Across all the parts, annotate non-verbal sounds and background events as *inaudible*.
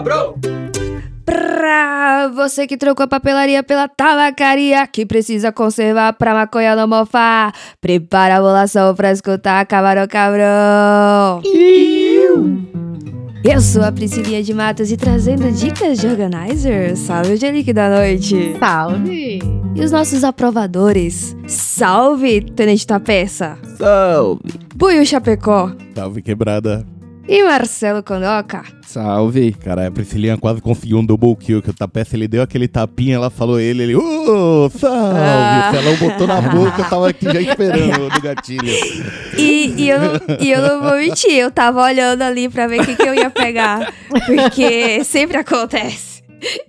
cabrão! Pra você que trocou a papelaria pela tabacaria, que precisa conservar pra maconha não mofar, prepara a bolação pra escutar Camarão Cabrão. Eu sou a Priscilinha de Matos e trazendo dicas de organizer. Salve, Angelique da Noite. Salve! E os nossos aprovadores. Salve, Tenente Tapeça. Salve! Buiu Chapecó. Salve, quebrada. E Marcelo Condoca. Salve. Cara, a Priscilinha quase conseguiu um double kill, que o Tapeça, ele deu aquele tapinha, ela falou ele, ele, ô, salve! Ah. O Celão botou na *laughs* boca, eu tava aqui já esperando do gatilho. E, e, eu, não- e eu não vou mentir, eu tava olhando ali pra ver o que, que eu ia pegar. Porque sempre acontece.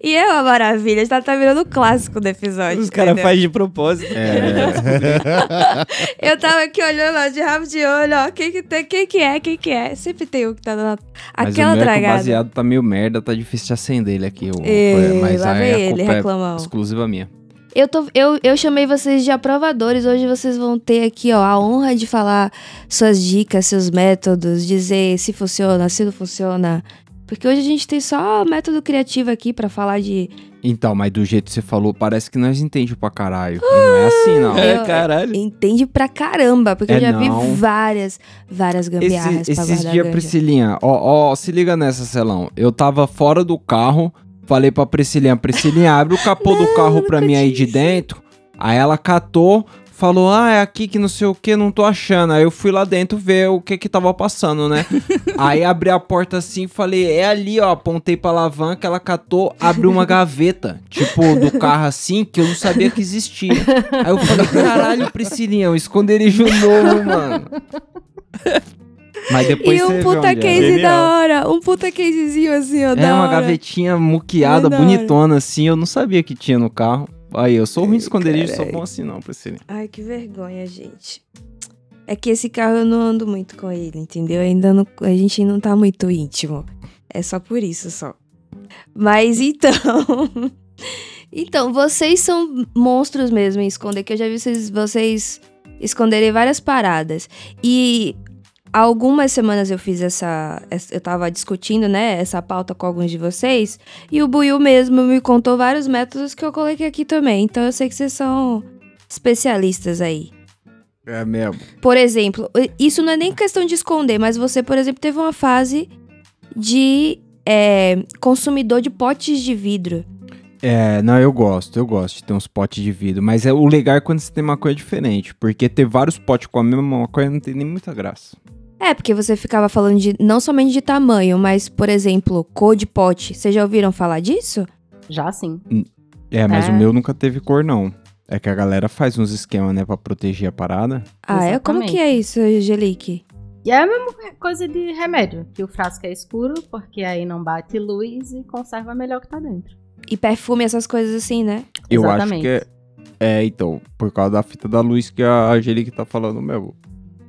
E é uma maravilha, já tá virando um clássico do episódio. Os caras fazem de propósito. *laughs* Eu tava aqui olhando, ó, de rabo de olho, ó. Quem que, tem, quem que é, quem que é? Sempre tem um que tá dando Mas aquela o meu é o dragada. baseado tá meio merda, tá difícil de acender ele aqui. o- Ei, mas lá vem a ele, é exclusiva minha. Eu, tô, eu, eu chamei vocês de aprovadores. Hoje vocês vão ter aqui, ó, a honra de falar suas dicas, seus métodos, dizer se funciona, se não funciona. Porque hoje a gente tem só método criativo aqui pra falar de. Então, mas do jeito que você falou, parece que nós entendemos pra caralho. E não é assim, não. É, caralho. Entende pra caramba, porque eu É já não. vi várias, várias gambiarras Esse- pra esses dias. Priscilinha, ó, ó, se liga nessa, Celão. Eu tava fora do carro, falei pra Priscilinha, Priscilinha, abre o capô do carro pra mim aí de dentro. Aí ela catou, falou, ah, é aqui que não sei o que, não tô achando. Aí eu fui lá dentro ver o que que tava passando, né? *laughs* aí abri a porta assim, falei, é ali, ó, apontei pra alavanca, ela catou, abriu uma gaveta, tipo, do carro assim, que eu não sabia que existia. Aí eu falei, caralho, Priscilinha, um esconderijo novo, mano. Mas depois E um puta onde é. case da hora. Um puta casezinho assim, ó. É da uma hora. gavetinha muqueada, É bonitona assim, eu não sabia que tinha no carro. Aí, eu sou ruim de esconderijo, sou bom assim não, Priscilinha. Ai, que vergonha, gente. É que esse carro eu não ando muito com ele, entendeu? Ainda não, a gente não tá muito íntimo. É só por isso só. Mas então. *laughs* então, vocês são monstros mesmo em esconder, que eu já vi vocês, vocês esconderem várias paradas. E há algumas semanas eu fiz essa, essa- Eu tava discutindo, né, essa pauta com alguns de vocês. E o Buiu mesmo me contou vários métodos que eu coloquei aqui também. Então eu sei que vocês são especialistas aí. É mesmo. Por exemplo, isso não é nem questão de esconder, mas você, por exemplo, teve uma fase de é, consumidor de potes de vidro. É, não, eu gosto, eu gosto de ter uns potes de vidro. Mas é, o legal é quando você tem uma coisa diferente. Porque ter vários potes com a mesma maconha não tem nem muita graça. É, porque você ficava falando de não somente de tamanho, mas, por exemplo, cor de pote. Vocês já ouviram falar disso? Já sim. É, mas É. o meu nunca teve cor, não. É que a galera faz uns esquemas, né, pra proteger a parada. Ah, é? Como Exatamente. que é isso, Angelique? E é a mesma coisa de remédio, que o frasco é escuro, porque aí não bate luz e conserva melhor o que tá dentro. E perfume, essas coisas assim, né? Eu acho Exatamente. que é. É, então, por causa da fita da luz que a Angelique tá falando mesmo.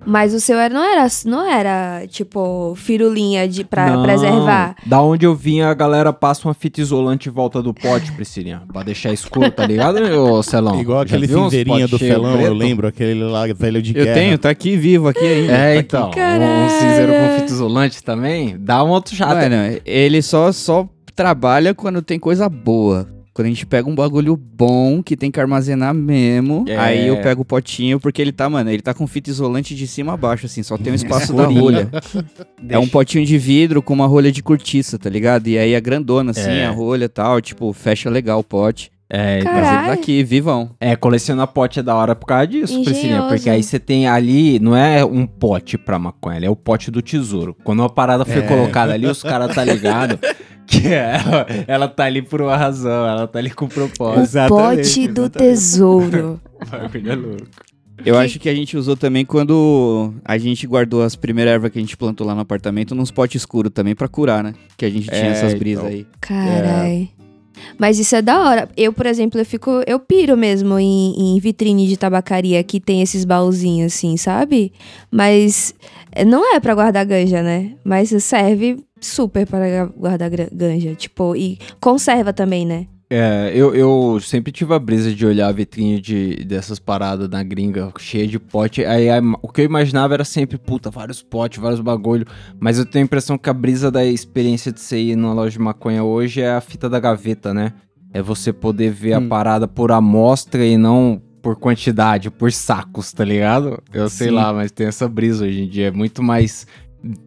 Mas o seu era, não era, não era tipo, firulinha de, pra Não, preservar. Da onde eu vim, a galera passa uma fita isolante em volta do pote, Priscilinha. Pra deixar escuro, tá ligado, ô Celão? Igual Já aquele cinzeirinha do cheio felão, eu preto? lembro, aquele lá velho de Eu guerra. tenho, tá aqui vivo aqui ainda. É, tá então. aqui. Caralho. Um cinzeiro com fita isolante também. Dá um outro chato. Mano, ele só, só trabalha quando tem coisa boa. Quando a gente pega um bagulho bom que tem que armazenar mesmo, É. aí eu pego o potinho, porque ele tá, mano, ele tá com fita isolante de cima a baixo, assim, só tem o espaço *laughs* da rolha. É um potinho de vidro com uma rolha de cortiça, tá ligado? E aí é grandona, assim, É. a rolha e tal, tipo, fecha legal o pote. É, Mas Caralho. ele tá aqui, vivão. é, colecionar pote é da hora por causa disso, Priscilinha. Engenhoso. Porque aí você tem ali, não é um pote pra maconha, é o pote do tesouro. Quando uma parada foi É. colocada ali, os caras tá ligado *laughs* que ela, ela tá ali por uma razão, ela tá ali com propósito. o pote do tesouro. *laughs* Bagulho é louco. Eu acho que a gente usou também quando a gente guardou as primeiras ervas que a gente plantou lá no apartamento nos potes escuros também pra curar, né? Que a gente tinha É, essas brisas então. aí. Carai. Mas isso é da hora. Eu, por exemplo, eu fico. Eu piro mesmo em, em vitrine de tabacaria que tem esses baúzinhos assim, sabe? Mas é, não é pra guardar ganja, né? Mas serve super para guardar ganja. Tipo, e conserva também, né? É, eu, eu sempre tive a brisa de olhar a vitrine de, dessas paradas na gringa, cheia de pote. Aí a- o que eu imaginava era sempre, puta, vários potes, vários bagulho. Mas eu tenho a impressão que a brisa da experiência de você ir numa loja de maconha hoje é a fita da gaveta, né? É você poder ver Hum. a parada por amostra e não por quantidade, por sacos, tá ligado? Eu sei Sim. lá, mas tem essa brisa hoje em dia. É muito mais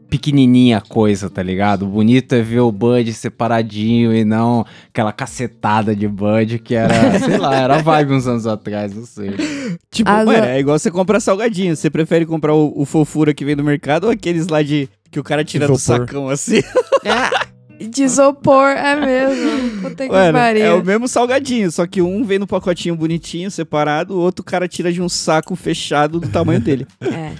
pequenininha a coisa, tá ligado? O bonito é ver o Bud separadinho e não aquela cacetada de Bud que era, *laughs* sei lá, era vibe uns anos atrás, não sei. Tipo, Agora- mano, é igual você comprar salgadinho. Você prefere comprar o, o fofura que vem do mercado ou aqueles lá de que o cara tira do sacão assim? De isopor, é mesmo. Puta que Mano, pariu. é o mesmo salgadinho, só que um vem no pacotinho bonitinho, separado, o outro cara tira de um saco fechado do tamanho dele. É.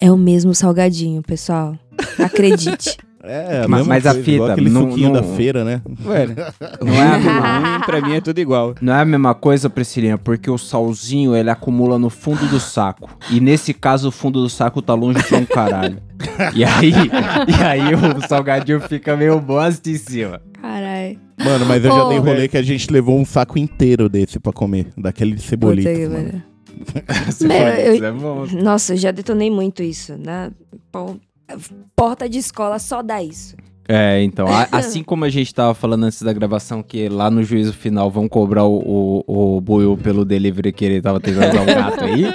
É o mesmo salgadinho, pessoal. Acredite. *laughs* É, a Mas- mas a coisa, fita, aquele não- suquinho não- da feira, né? Mano, *laughs* Não é, a mesma, ruim, pra mim é tudo igual. não é a mesma coisa, Priscilinha, porque o salzinho ele acumula no fundo do saco. E nesse caso, o fundo do saco tá longe pra um caralho. *laughs* E aí, e aí o salgadinho fica meio assim em cima. Caralho. Mano, mas eu já dei rolê velho. que a gente levou um saco inteiro desse pra comer. Daquele de. Você *laughs* Meu, eu- "Isso é bom. Nossa, eu já detonei muito isso, né? Pô, Porta de escola só dá isso. É, então, a- *laughs* assim como a gente tava falando antes da gravação que lá no juízo final vão cobrar o, o, o Buiu pelo delivery que ele tava tentando dar o gato aí,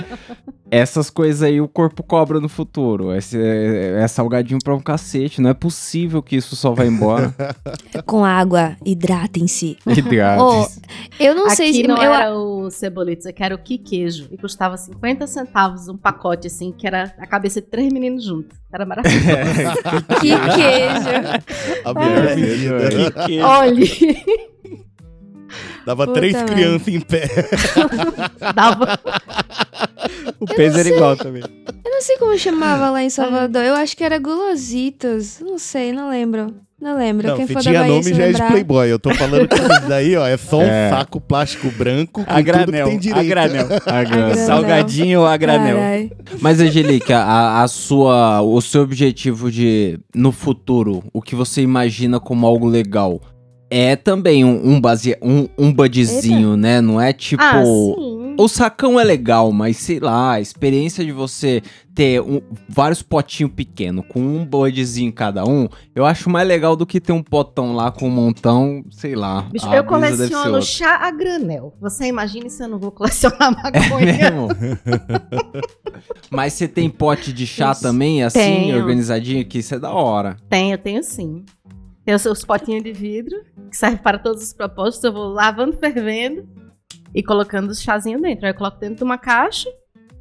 essas coisas aí o corpo cobra no futuro. Esse é, é salgadinho pra um cacete, não é possível que isso só vai embora. *laughs* Com água, hidratem-se. E grátis. Eu não sei Aqui se. não eu, era o cebolito, aqui era o que queijo. E custava 50 centavos um pacote, assim, que era a cabeça de três meninos juntos. Era maravilhoso. *laughs* Que queijo. A melhor medida. Que- *laughs* Olha, Dava Puta três crianças em pé. dava. O peso era igual também. Eu não sei como chamava lá em Salvador. Eu acho que era Gulositos. Não sei, não lembro. Não lembro. Não, Quem for da tinha Bahia nome já é de lembrar. Playboy. Eu tô falando que *laughs* isso daí, ó, é só um É. saco plástico branco com A tudo que granel, tem a direito. *laughs* granel. A. Granel. Salgadinho a granel. Carai. Mas, Angelica, a, a sua, o seu objetivo de, no futuro, o que você imagina como algo legal, é também um, um, base, um, um budzinho, né? Não é tipo... Ah, sim. O sacão é legal, mas sei lá, a experiência de você ter um- vários potinhos pequenos com um budzinho cada um, eu acho mais legal do que ter um potão lá com um montão, sei lá. Bicho, eu coleciono chá a granel. Você imagina se eu não vou colecionar *laughs* É maconha? mesmo? *laughs* Mas você tem pote de chá Isso. também, assim, Tenho. organizadinho, que isso é da hora. Tenho, tenho sim. Tem os potinhos de vidro, que serve para todos os propósitos. Eu vou lavando, fervendo e colocando os chazinhos dentro. Aí eu coloco dentro de uma caixa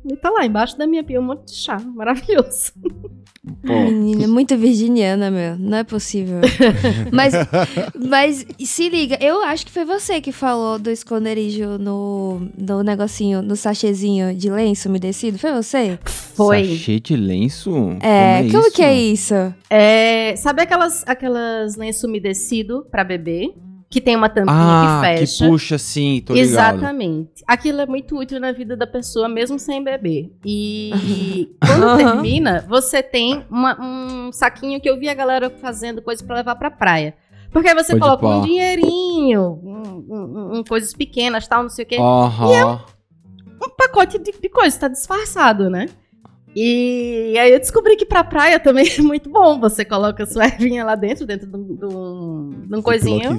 e tá lá, embaixo da minha pia um monte de chá. Maravilhoso. Pô, Menina, muito virginiana, meu. Não é possível. *laughs* mas, mas se liga, eu acho que foi você que falou do esconderijo no, no negocinho, no sachêzinho de lenço umedecido. Foi você? Foi. Sachê de lenço? É, como, isso? que é isso? É, sabe aquelas, aquelas lenço umedecido para beber? Que tem uma tampinha Ah, que que, fecha. puxa sim, tô ligado. Exatamente. Aquilo é muito útil na vida da pessoa, mesmo sem beber. E *laughs* quando Aham. termina, você tem uma- um saquinho que eu vi a galera fazendo coisa pra levar pra praia. Porque aí você Pode coloca pá. um dinheirinho, um, um- um- coisas pequenas, tal, não sei o quê. Aham. Um pacote de, de coisa, tá disfarçado, né? E aí eu descobri que pra praia também *laughs* é muito bom. Você coloca a sua ervinha lá dentro, dentro de um, de um- de um coisinho.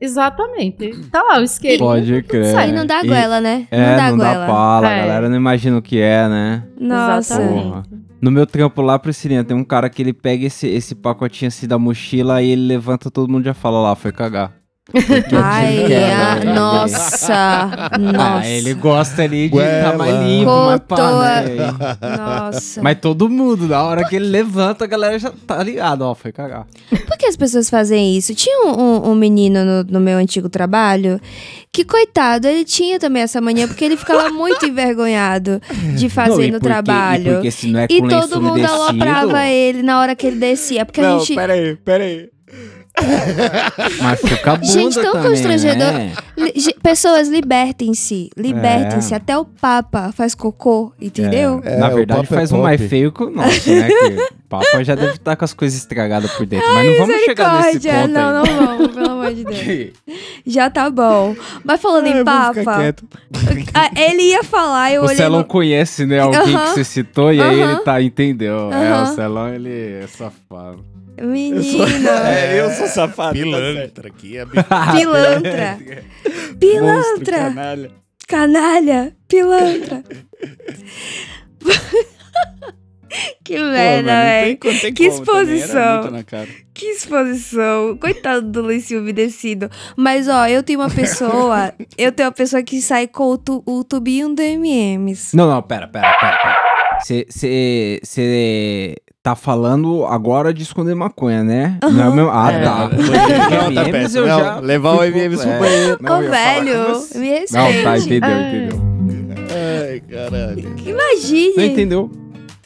Exatamente. Tá lá o isqueirinho. Pode crer. Isso aí não dá E- goela, né? É, não dá não dá goela. pala, a É. galera não imagina o que é, né? Nossa. Porra. No meu trampo lá, Priscilinha, tem um cara que ele pega esse, esse pacotinho assim da mochila e ele levanta, todo mundo já fala lá, foi cagar. Ai, ele quer, *laughs* ah, né? nossa. Nossa. Ah, ele gosta ali de Ué, tá mais limpo, mais pá, né? Nossa. Mas todo mundo, na hora que ele levanta, a galera já tá ligado, ó, foi cagar. Por que as pessoas fazem isso? Tinha um, um- um menino no, no meu antigo trabalho que, coitado, ele tinha também essa mania porque ele ficava muito *laughs* envergonhado de fazer Não, no porque- trabalho. E porque se não é E todo mundo aloprava ele na hora que ele descia. Porque a Não, gente. peraí, peraí. *laughs* Machuca a bunda Gente, tão também, constrangedor. né? Pessoas, libertem-se. Libertem-se. É. Até o Papa faz cocô, entendeu? É, Na o verdade, é faz um mais feio que o nosso, né? Que *laughs* o Papa já deve estar com as coisas estragadas por dentro. Mas não vamos chegar nesse ponto Não, ainda. não vamos, pelo amor de *laughs* Deus. Já tá bom. Mas falando É, em Papa, ah, ele ia falar, eu O olhei. Celão no- conhece, né? Alguém que Aham. você citou e aí Aham. ele tá, entendeu? É, Aham. o Celão, ele é safado. Menina. *laughs* É, eu sou safado. Pilantra aqui. É *laughs* Pilantra. Pilantra. canalha. Canalha. Pilantra. *laughs* que merda, velho. Que Que exposição. Que exposição. Coitado do lencinho umedecido. Mas, ó, eu tenho uma pessoa. eu tenho uma pessoa que sai com o, tu- o tubinho do MMs. Não, não, pera, pera, pera. Você tá falando agora de esconder maconha, né? Não é o mesmo... Ah, É. tá. Não, tá MMs péssimo. eu Não, já levar o MMs pro banheiro. Ô, velho, você. me respeite. Não, tá, entendeu, Ai. entendeu. Ai, caralho. Imagine. Não entendeu?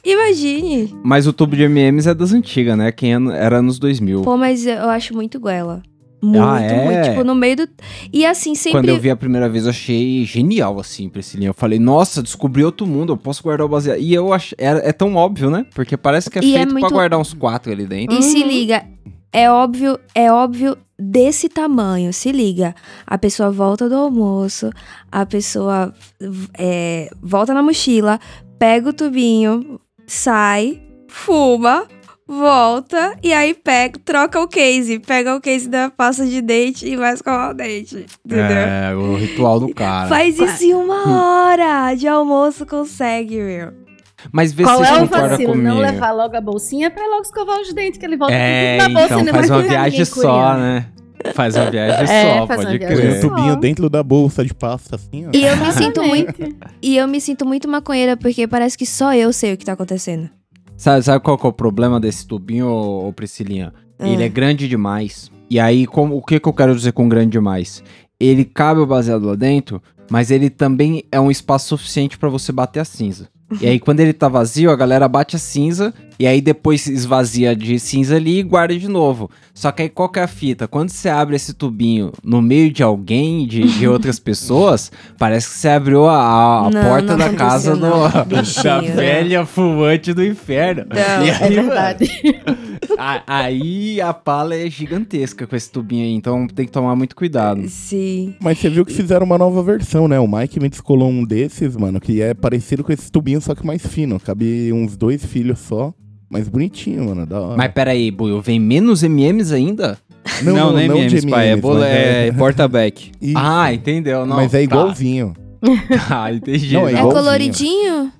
Imagine. Mas o tubo de MMs é das antigas, né? Quem é- era nos 2000. Pô, mas eu acho muito goela. Muito, Ah, é? muito. Tipo, no meio do. E assim, sempre. Quando eu vi a primeira vez, eu achei genial, assim, Priscilinha. Eu falei, nossa, descobri outro mundo, eu posso guardar o baseado. E eu acho. É, é tão óbvio, né? Porque parece que é E é feito pra muito- guardar uns quatro ali dentro. E se Uhum. liga, é óbvio, é óbvio desse tamanho. Se liga, a pessoa volta do almoço, a pessoa é, volta na mochila, pega o tubinho, sai, fuma, volta e aí pega, troca o case, pega o case da pasta de dente e vai escovar o dente, entendeu? É, o ritual do cara. Faz isso em uma hora de almoço, consegue, meu. Mas vê Qual se é o vacilo? comigo. Não levar logo a bolsinha pra logo escovar os dentes, que ele volta É, com tudo na bolsa então faz uma viagem só, curiando. né? Faz uma viagem *laughs* É, só, pode crer. só. tubinho dentro da bolsa de pasta, assim, ó. E eu me *laughs* sinto muito, e eu me sinto muito maconheira porque parece que só eu sei o que tá acontecendo. Sabe, sabe qual que é o problema desse tubinho, ô, ô Priscilinha? Ele Ah. é grande demais. E aí, como, o que, que eu quero dizer com grande demais? Ele cabe o baseado lá dentro, mas ele também é um espaço suficiente pra você bater a cinza. E aí, *laughs* quando ele tá vazio, a galera bate a cinza, e aí depois esvazia de cinza ali e guarda de novo. Só que aí, qual que é a fita? Quando você abre esse tubinho no meio de alguém, de, de *laughs* outras pessoas, parece que você abriu a, a Não, porta não da casa do, *laughs* da né? velha fumante do inferno. Não, E É aí, verdade. *laughs* a- aí a pala é gigantesca com esse tubinho aí, então tem que tomar muito cuidado. Sim. Mas você viu que fizeram uma nova versão, né? O Mike me descolou um desses, mano, que é parecido com esse tubinho, só que mais fino. Cabe uns dois filhos só. Mas bonitinho, mano. Da hora. Mas peraí, Buio, vem menos MMs ainda? Não, não, é MMs, pai. É, bola, mas é porta-back. *laughs* Ah, entendeu? Não, mas é tá. igualzinho. *laughs* Ah, entendi. Não, é É coloridinho?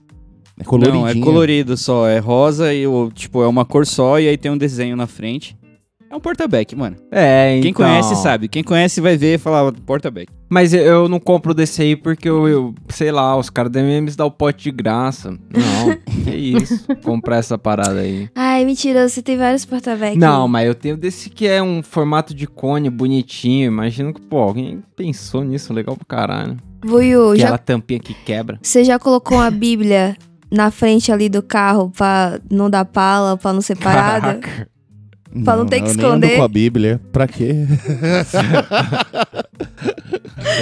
É coloridinho. Não, é colorido só. É rosa e, o, tipo, é uma cor só e aí tem um desenho na frente. É um porta-back, mano. É, então. Quem conhece sabe. Quem conhece vai ver e falar porta-back. Mas eu, não compro desse aí porque eu, eu- sei lá, os caras da MMs dão o pote de graça. Não, que *laughs* isso. Comprar essa parada aí. Ai, mentira, você tem vários porta-back. Não, mas eu tenho desse que é um formato de cone bonitinho. Imagino que, pô, alguém pensou nisso, legal pra caralho. Buiu, já, Aquela tampinha que quebra. você já colocou uma bíblia na frente ali do carro pra não dar pala, pra não ser parada? Caraca. Pra não ter que esconder. com a Bíblia. Pra quê? *laughs*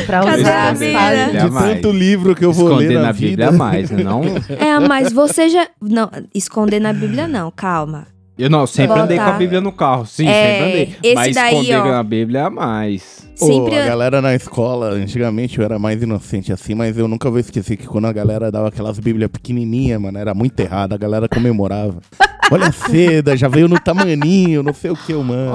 Pra usar a Bíblia? De tanto livro que eu vou Esconder ler na, na vida. Bíblia é mais, né? Não, *laughs* É, mas você já. Não, esconder na Bíblia não, calma. eu não, sempre Botar. andei com a Bíblia no carro. Sim, É, sempre andei. esse Mas daí, esconder ó. na Bíblia é mais. Sempre. a galera na escola, antigamente eu era mais inocente assim, mas eu nunca vou esquecer que quando a galera dava aquelas bíblias pequenininhas, mano, era muito errado, a galera comemorava. *laughs* Olha a seda, já veio no tamaninho, não sei o que, mano.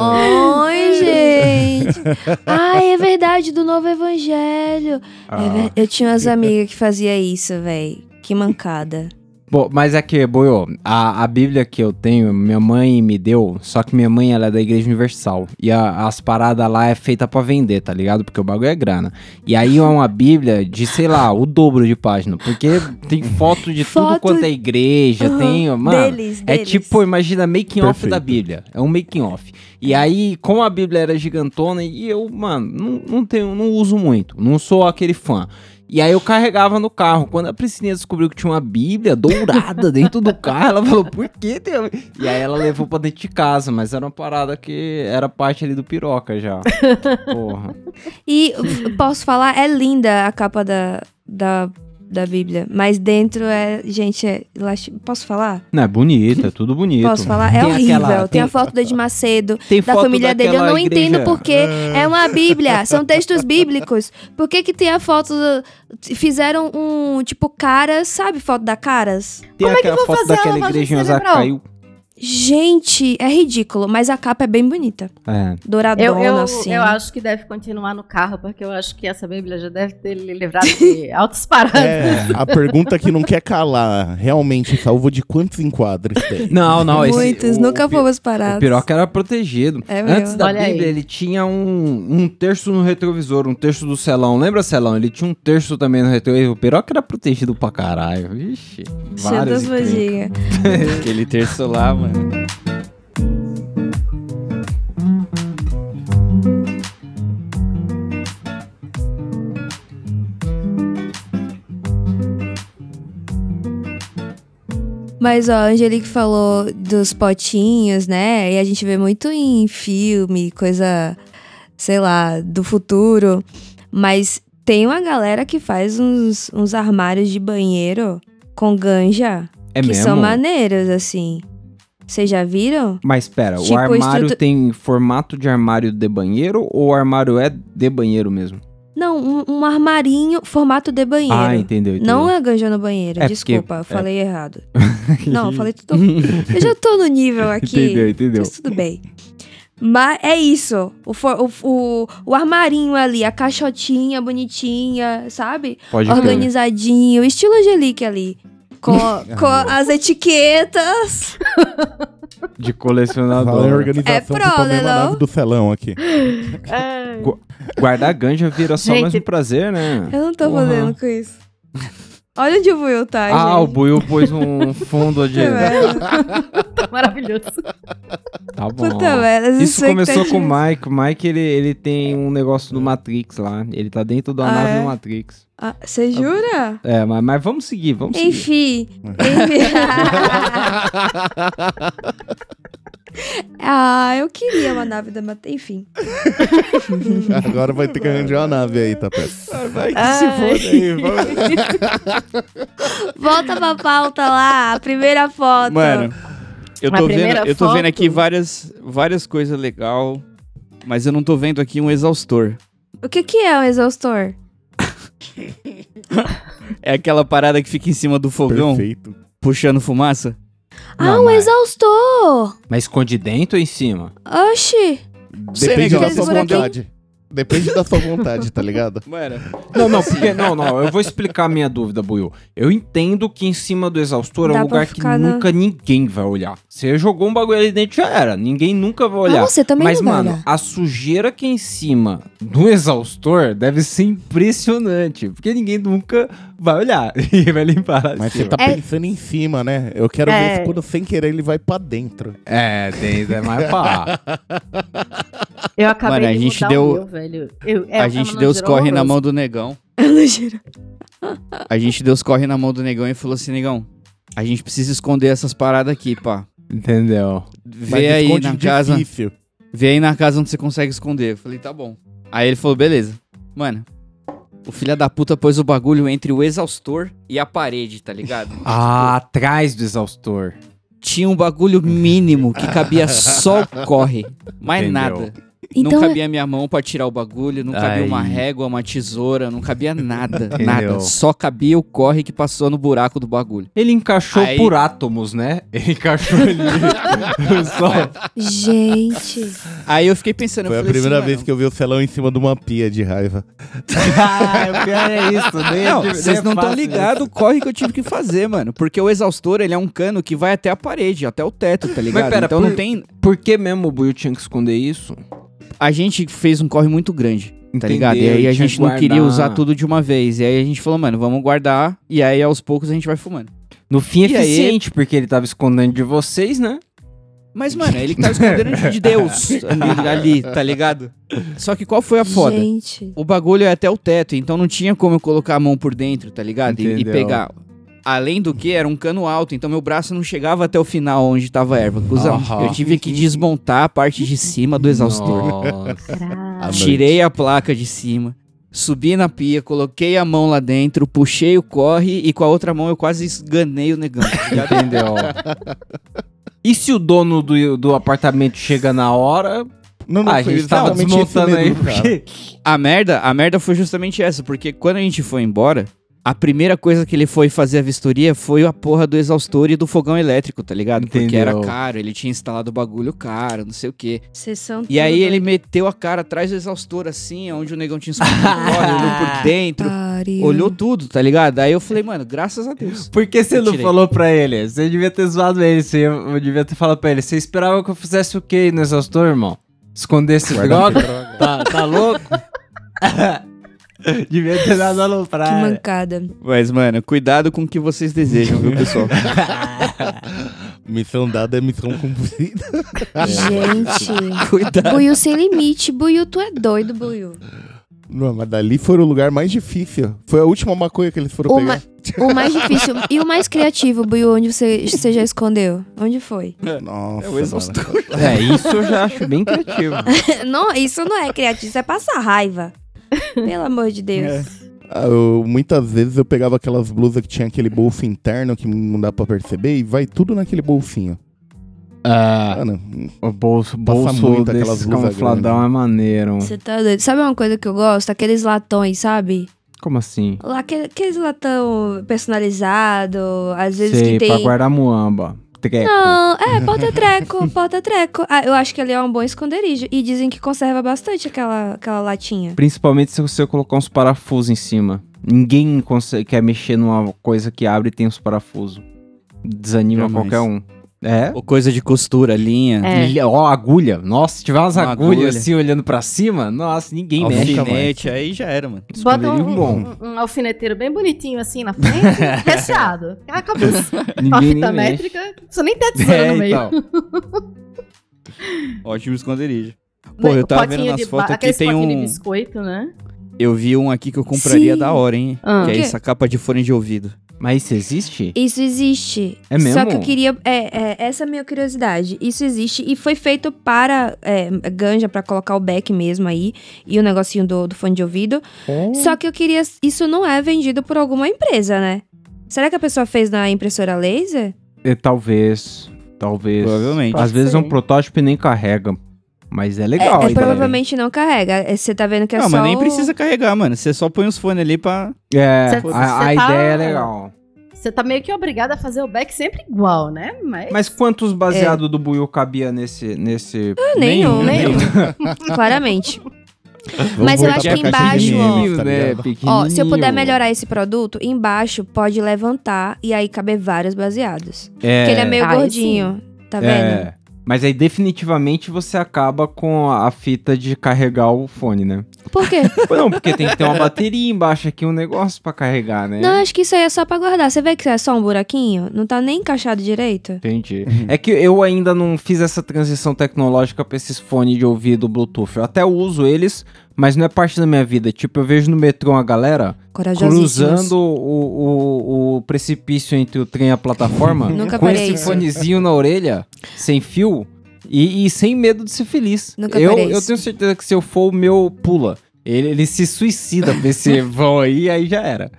Oi, gente. Ai, é verdade, do novo evangelho. Ah. É ver- Eu tinha umas amigas que fazia isso, véi. Que mancada. Bom, mas é que, Boiô, a, a Bíblia que eu tenho, minha mãe me deu, só que minha mãe ela é da Igreja Universal. E a- as paradas lá é feita pra vender, tá ligado? Porque o bagulho é grana. E aí é uma Bíblia de, sei lá, o dobro de página. Porque tem foto de tudo Foto- quanto é igreja, Aham, tem. Mano, deles, é deles. tipo, imagina, making off da Bíblia. É um making off. E aí, como a Bíblia era gigantona, e eu, mano, não, não tenho, não uso muito. Não sou aquele fã. E aí eu carregava no carro. Quando a Priscilinha descobriu que tinha uma Bíblia dourada *laughs* dentro do carro, ela falou, por que tem. E aí ela levou pra dentro de casa, mas era uma parada que era parte ali do piroca já. *laughs* Porra. E posso falar, é linda a capa da, da, da Bíblia. Mas dentro é. Gente, é. lasti- Posso falar? Não, é bonito, é tudo bonito. Posso falar? É Tem horrível. aquela- tem, tem- a foto do Ed Macedo, Tem da família dele. Eu não entendo igreja- porque é uma Bíblia, são textos bíblicos. Por que que tem a foto. do- Fizeram um, tipo, caras, sabe foto da caras? Tem Como é que eu vou foto fazer daquela lavagem igreja em? Osaka caiu. Gente, é ridículo, mas a capa é bem bonita. É. Douradona, Eu, eu, assim. eu acho que deve continuar no carro, porque eu acho que essa Bíblia já deve ter lhe livrado de *laughs* altos paradas. É, a pergunta que não quer calar. Realmente, salvo de quantos enquadros tem? Não, não, esse... Muitos, o- nunca o fomos O parados. piroca era protegido. É mesmo. Antes da Olha aí. Bíblia, ele tinha um, um terço no retrovisor, um terço do celão. Lembra, celão? Ele tinha um terço também no retrovisor. O piroca era protegido pra caralho. Vixe. Cheio das. *laughs* Aquele terço lá, mano. Mas, ó, a Angelique falou dos potinhos, né? E a gente vê muito em filme, coisa, sei lá, do futuro. Mas tem uma galera que faz uns, uns armários de banheiro com ganja É que mesmo? são maneiros, assim. Vocês já viram? Mas pera, Tipo, o armário estrutu- tem formato de armário de banheiro ou o armário é de banheiro mesmo? Não, um, um armarinho, formato de banheiro. Ah, entendeu, entendeu. Não é ganja no banheiro, É desculpa, porque- eu falei errado. *laughs* Não, eu falei tudo. Eu já tô no nível aqui. Entendeu, entendeu. Mas tudo bem. Mas é isso. O, o, o, o armarinho ali, a caixotinha bonitinha, sabe? Pode. Organizadinho, estilo Angelique ali. Com, *laughs* com as etiquetas. De colecionador. organização É pro, né, nave do celão aqui. Guardar ganja vira só Gente. mais um prazer, né? Eu não tô Porra. fazendo com isso. Olha onde o Will tá, Ah, o gente. Buiu pôs um fundo de... *laughs* Puta merda. Maravilhoso. Tá bom. Puta merda. Isso começou com o. Mike. O Mike, ele, ele tem um negócio do Matrix lá. Ele tá dentro da Ah, nave é? do Matrix. Ah, Você jura? É, mas, mas vamos seguir, vamos seguir. Enfim. Enfim. *laughs* ah, eu queria uma nave da Mata. Enfim. *laughs* Agora vai ter que arranjar uma nave aí, tá perto. Vai que Ai. se foda aí. *laughs* Volta pra pauta lá, a primeira foto. Mano, eu tô vendo, primeira eu tô vendo aqui foto. várias, várias coisas legal, mas eu não tô vendo aqui um exaustor. O que que é um exaustor? *laughs* É aquela parada que fica em cima do fogão, Perfeito. puxando fumaça. ah, Não, um mas- exaustor! Mas esconde dentro ou em cima? Oxi! Depende né, da sua eles por aqui- vontade. Depende da sua vontade, tá ligado? *laughs* Mano, Não, não, porque, não, não, eu vou explicar a minha dúvida, Buiu. Eu entendo que em cima do exaustor é Dá um pra lugar que na- nunca ninguém vai olhar. Você jogou um bagulho ali dentro, já era. Ninguém nunca vai olhar. Ah, você também Mas, não vai mano, a sujeira que é em cima do exaustor deve ser impressionante. Porque ninguém nunca vai olhar *laughs* e vai limpar Mas você tá É- pensando em cima, né? Eu quero É. ver se quando sem querer ele vai pra dentro. É, tem, é mais pá. *laughs* Eu acabei Mano, a de gente mudar deu- o meu, velho. Eu- é- a é gente deu os corre na mão do negão. *laughs* Ela gira. A gente deu os corre na mão do negão e falou assim, negão, a gente precisa esconder essas paradas aqui, pá. Entendeu? Mas Vê aí esconde na casa, difícil. vê aí na casa onde você consegue esconder. Eu falei, tá bom. Aí ele falou, beleza. Mano, o filho da puta pôs o bagulho entre o exaustor e a parede, tá ligado? *laughs* Ah, atrás do exaustor. Tinha um bagulho mínimo que cabia só o corre. Mais Entendeu. nada. Então, não cabia minha mão pra tirar o bagulho, não cabia Aí. uma régua, uma tesoura, não cabia nada, *laughs* nada. Só cabia o corre que passou no buraco do bagulho. Ele encaixou Aí- por átomos, né? *laughs* Ele encaixou ali. *laughs* Só. gente. Aí eu fiquei pensando, Foi eu a falei primeira assim, vez mano, que eu vi o celão em cima de uma pia de raiva. ah, o pior é isso. Nem Não, nem vocês é não estão ligados o corre que eu tive que fazer, mano. Porque o exaustor, ele é um cano que vai até a parede, até o teto, tá ligado? pera, então por- não tem... Por que mesmo o Buiu tinha que esconder isso? A gente fez um corre muito grande, tá Entendeu, ligado? E aí a gente não queria usar tudo de uma vez. E aí a gente falou, mano, vamos guardar. E aí aos poucos a gente vai fumando. No fim, E aí? eficiente, porque ele tava escondendo de vocês, né? Mas, mano, ele tá *laughs* escondendo de Deus *laughs* ali, ali, tá ligado? Só que qual foi a foda? Gente. O bagulho é até o teto, então não tinha como eu colocar a mão por dentro, tá ligado? E, e pegar. Além do que, era um cano alto, então meu braço não chegava até o final onde tava a erva. Cusão, Aham. eu tive que desmontar a parte de cima do exaustor. *laughs* Tirei a placa de cima, subi na pia, coloquei a mão lá dentro, puxei o corre e com a outra mão eu quase esganei o negão. tá? Entendeu? *laughs* E se o dono do, do apartamento chega na hora? Não, não, Ah, a foi gente tava desmontando aí. Porque... A merda, a merda foi justamente essa, porque quando a gente foi embora, a primeira coisa que ele foi fazer a vistoria foi a porra do exaustor e do fogão elétrico, tá ligado? Porque Entendeu. era caro, ele tinha instalado o bagulho caro, não sei o quê. Vocês são E aí ele meteu a cara atrás do exaustor assim, onde o negão tinha escondido *laughs* olhou por dentro, pariu. olhou tudo, tá ligado? Aí eu falei, mano, graças a Deus. Por que você Eu não falou pra ele? Você devia ter zoado ele. Você eu devia ter falado pra ele. Você esperava que eu fizesse o quê no exaustor, irmão? Escondesse Guardar droga? droga. Tá, tá louco? *laughs* *laughs* devia ter dado Que aloprar. mancada. Mas, mano, cuidado com o que vocês desejam, viu, pessoal? *laughs* Missão dada é missão cumprida. Gente. *laughs* cuidado. Buiu sem limite. Buiu, tu é doido, Buiu. Não, mas dali foi o lugar mais difícil. Foi a última maconha que eles foram O, pegar. ma- o mais difícil e o mais criativo, Buiu, onde você, você já escondeu? Onde foi? Nossa, É. É, isso eu já acho bem criativo. não, isso não é criativo, isso é passar raiva. *laughs* Pelo amor de Deus. Ah, eu- muitas vezes eu pegava aquelas blusas que tinha aquele bolso interno que não dá pra perceber e vai tudo naquele bolsinho. Ah, Mano, o bolso, bolso muito aquelas blusas camufladão grandes. é maneiro. Você tá doido. Sabe uma coisa que eu gosto? Aqueles latões, sabe? Como assim? Lá, aquele- Aqueles latão personalizado, às vezes Sei, que pra tem. guardar muamba. Treco. Não, é, porta-treco, porta-treco. *laughs* Ah, eu acho que ali é um bom esconderijo. E dizem que conserva bastante aquela, aquela latinha. Principalmente se você colocar uns parafusos em cima. Ninguém consegue, quer mexer numa coisa que abre e tem uns parafusos. Desanima Jamais. qualquer um. É? Ou coisa de costura, linha. É. Ó, agulha. Nossa, se tiver umas Uma agulhas agulha. assim olhando pra cima, nossa, ninguém mexe. Alfinete, aí já era, mano. Bota um, bom. um, um alfineteiro bem bonitinho assim na frente, *laughs* recheado. Acabou. Uma *laughs* fita nem mexe. métrica, não precisa nem ter tesoura É, no meio. então. *laughs* Ótimo esconderijo. Pô, eu tava vendo nas fotos aqui, tem potinhos de um... biscoito, né? Eu vi um aqui que eu compraria Sim. da hora, hein? Ah. Que é essa capa de fone de ouvido. Mas isso existe? Isso existe. É mesmo? Só que eu queria. É, é, essa é a minha curiosidade. Isso existe e foi feito para é, ganja, pra colocar o back mesmo aí. E o negocinho do, do fone de ouvido. Só que eu queria. Isso não é vendido por alguma empresa, né? Será que a pessoa fez na impressora laser? É, talvez. Talvez. Provavelmente. Às vezes é um protótipo e nem carrega. Mas é É, legal. é, a provavelmente não carrega. É, Você tá vendo que é não, só. mas nem o- precisa carregar, mano. Você só põe os fones ali pra... É, Cê- a, a cê tá- ideia é legal. Você tá meio que obrigado a fazer o back sempre igual, né? Mas. Mas quantos baseados do Buiu cabia nesse. nesse... Ah, nenhum. Nenhum. *laughs* Claramente. Vamos Mas eu acho que embaixo, ó. memes, tá? Ó, se eu puder melhorar esse produto, embaixo pode levantar e aí caber vários baseados. É, Porque ele é meio Aí gordinho. Tá vendo? é. Mas aí definitivamente você acaba com a fita de carregar o fone, né? Por quê? *laughs* Não, porque tem que ter uma bateria embaixo aqui, um negócio pra carregar, né? Não, acho que isso aí é só pra guardar. Você vê que é só um buraquinho? Não tá nem encaixado direito? Entendi. É que eu ainda não fiz essa transição tecnológica pra esses fones de ouvido Bluetooth. Eu até uso eles, mas não é parte da minha vida. Tipo, eu vejo no metrô uma galera cruzando o, o, o precipício entre o trem e a plataforma *laughs* Nunca com esse isso. fonezinho na orelha, sem fio, e, e sem medo de ser feliz. Nunca eu, eu tenho certeza que se eu for o meu pula, ele, ele se suicida pra esse *laughs* vão aí, aí já era.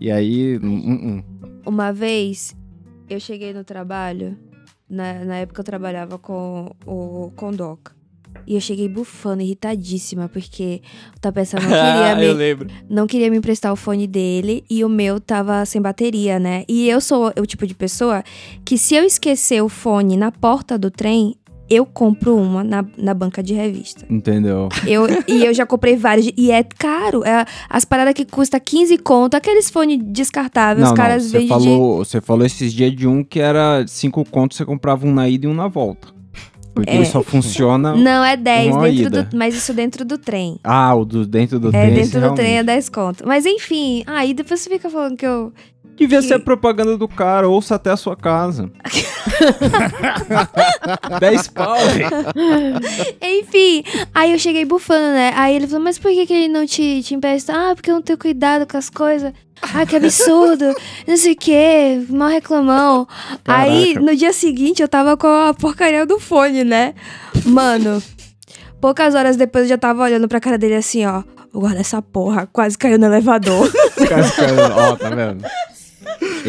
E aí. hum, hum. Uma vez, eu cheguei no trabalho, na, na época eu trabalhava com o Condoca. E eu cheguei bufando, irritadíssima, porque o Tapessa não *laughs* queria, Ah, eu me, lembro. não queria me emprestar o fone dele e o meu tava sem bateria, né? E eu sou o tipo de pessoa que se eu esquecer o fone na porta do trem, eu compro uma na, na banca de revista. Entendeu? Eu, e eu já comprei vários. E é caro. É, as paradas que custa 15 conto, aqueles fones descartáveis, Não, os caras você vendem. falou, você falou esses dias de um que era cinco contos, você comprava um na ida e um na volta. Porque É. só funciona. Não, é 10 Uma dentro do. Mas isso dentro do trem. Ah, o do dentro do É, trem. esse dentro do trem é realmente. 10 conto. Mas enfim, aí depois você fica falando que eu. Devia ser a propaganda do cara, ouça até a sua casa. *laughs* 10 pau. Enfim, aí eu cheguei bufando, né? Aí ele falou, mas por que, que ele não te, te empresta? Ah, porque eu não tenho cuidado com as coisas. Ah, que absurdo. *laughs* não sei o quê, mal reclamão. Aí, no dia seguinte, eu tava com a porcaria do fone, né? Mano, poucas horas depois eu já tava olhando pra cara dele assim, ó. Guarda essa porra, quase caiu no elevador. Quase caiu. Ó, tá vendo?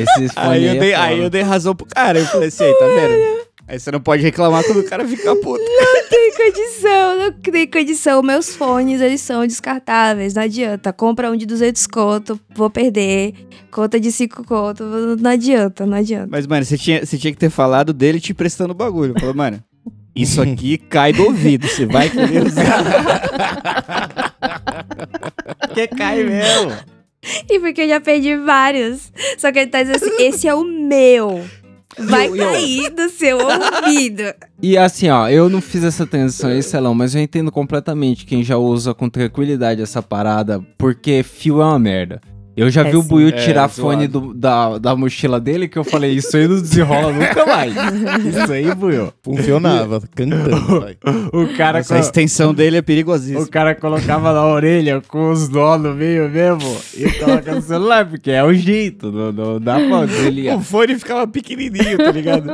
Esses Aí eu, fones dei, é aí eu dei razão pro cara. Eu falei assim, aí, tá vendo? Aí você não pode reclamar quando o cara fica puto. tem condição, não tem condição. Meus fones, eles são descartáveis, não adianta. Compra um de 200 conto, vou perder. Conta de 5 conto, não adianta, não adianta. Mas, mano, você tinha, você tinha que ter falado dele te emprestando o bagulho. Falou, mano, isso aqui cai do ouvido. Você vai querer usar. *laughs* Que cai mesmo. *laughs* E porque eu já perdi vários. Só que ele tá dizendo assim, esse é o meu. Vai Eu- eu- cair do seu ouvido. *laughs* E assim, ó, eu não fiz essa transição aí, Celão, mas eu entendo completamente quem já usa com tranquilidade essa parada, porque fio é uma merda. Eu já É vi o sim. Buiu É, tirar zoado. fone do- da, da mochila dele, que eu falei, isso aí não desenrola nunca mais. *laughs* Isso aí, Buiu. Funcionava, cantando. vai. O cara, Essa extensão dele é perigosíssima. o cara colocava na orelha com os nó no meio mesmo e coloca no celular, porque é o jeito, não, não dá pra desligar. O fone ficava pequenininho, tá ligado?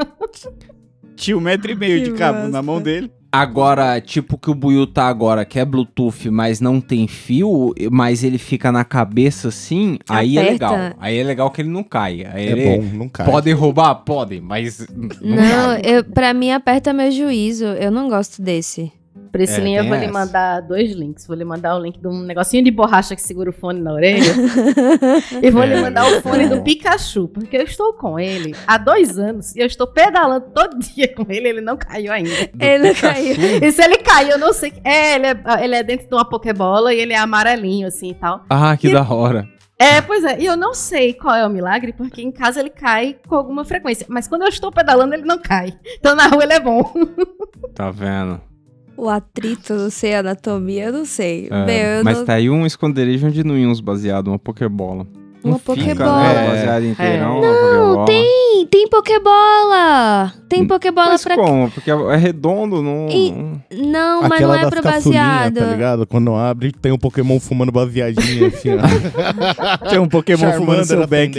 *laughs* Tinha um metro e meio Que de cabo massa. na mão dele. Agora, tipo que o Buiu tá agora, que é Bluetooth, mas não tem fio, mas ele fica na cabeça assim, aí é Aperta. legal. Aí é legal que ele não cai. Aí É ele... bom, não cai. Podem roubar? Podem, mas não, Não, cai. eu, pra mim aperta meu juízo. Eu não gosto desse. Priscilinha, É, eu vou lhe essa. mandar dois links. Vou lhe mandar o link de um negocinho de borracha que segura o fone na orelha. *laughs* e vou lhe É, mandar o fone do Pikachu, porque eu estou com ele há dois anos e eu estou pedalando todo dia com ele ele não caiu ainda. Ele não caiu. E se ele caiu, eu não sei. É, ele é, ele é dentro de uma Pokébola e ele é amarelinho, assim e tal. Ah, que da hora. É, pois é, e eu não sei qual é o milagre, porque em casa ele cai com alguma frequência. Mas quando eu estou pedalando, ele não cai. Então na rua ele é bom. Tá vendo? O atrito, não sei, a anatomia, eu não sei. É, Meu, eu mas não... tá aí um esconderijo onde não ia uns baseado, uma Pokébola. Uma Não fica, Pokébola. né, É. baseado inteirão, É. uma Pokébola. Tem, tem Pokébola! Tem Pokébola Mas pra. como? Porque é redondo, não... E- não- Não, mas Aquela não é das pro caçulinhas, baseado. tá ligado? Quando abre, tem um Pokémon fumando baseadinha, assim, ó. *laughs* Tinha um Pokémon fumando seu beck.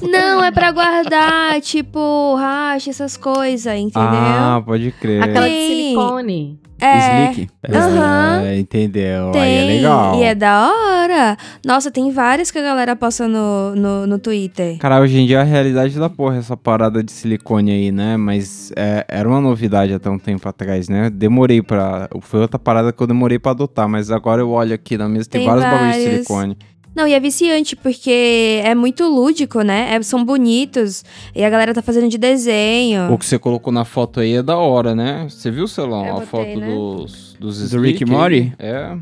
Não, é pra guardar, *laughs* tipo, racha, essas coisas, entendeu? Ah, pode crer. Aquela de Tem. silicone. É. Slick. Aham. É, entendeu? Tem, Aí é legal. e é da hora. Nossa, tem várias que a galera posta no, no, no Twitter. Cara, hoje em dia é a realidade da porra, essa parada de silicone aí, né? Mas é, era uma novidade até um tempo atrás, né? Demorei pra. Foi outra parada que eu demorei pra adotar, mas agora eu olho aqui na mesa, tem, Tem vários bagulhos de vários. silicone. Não, e é viciante, porque é muito lúdico, né? É- são bonitos. E a galera tá fazendo de desenho. O que você colocou na foto aí é da hora, né? Você viu, Celão, Eu a botei, foto né? dos, dos Do Rick aí? É.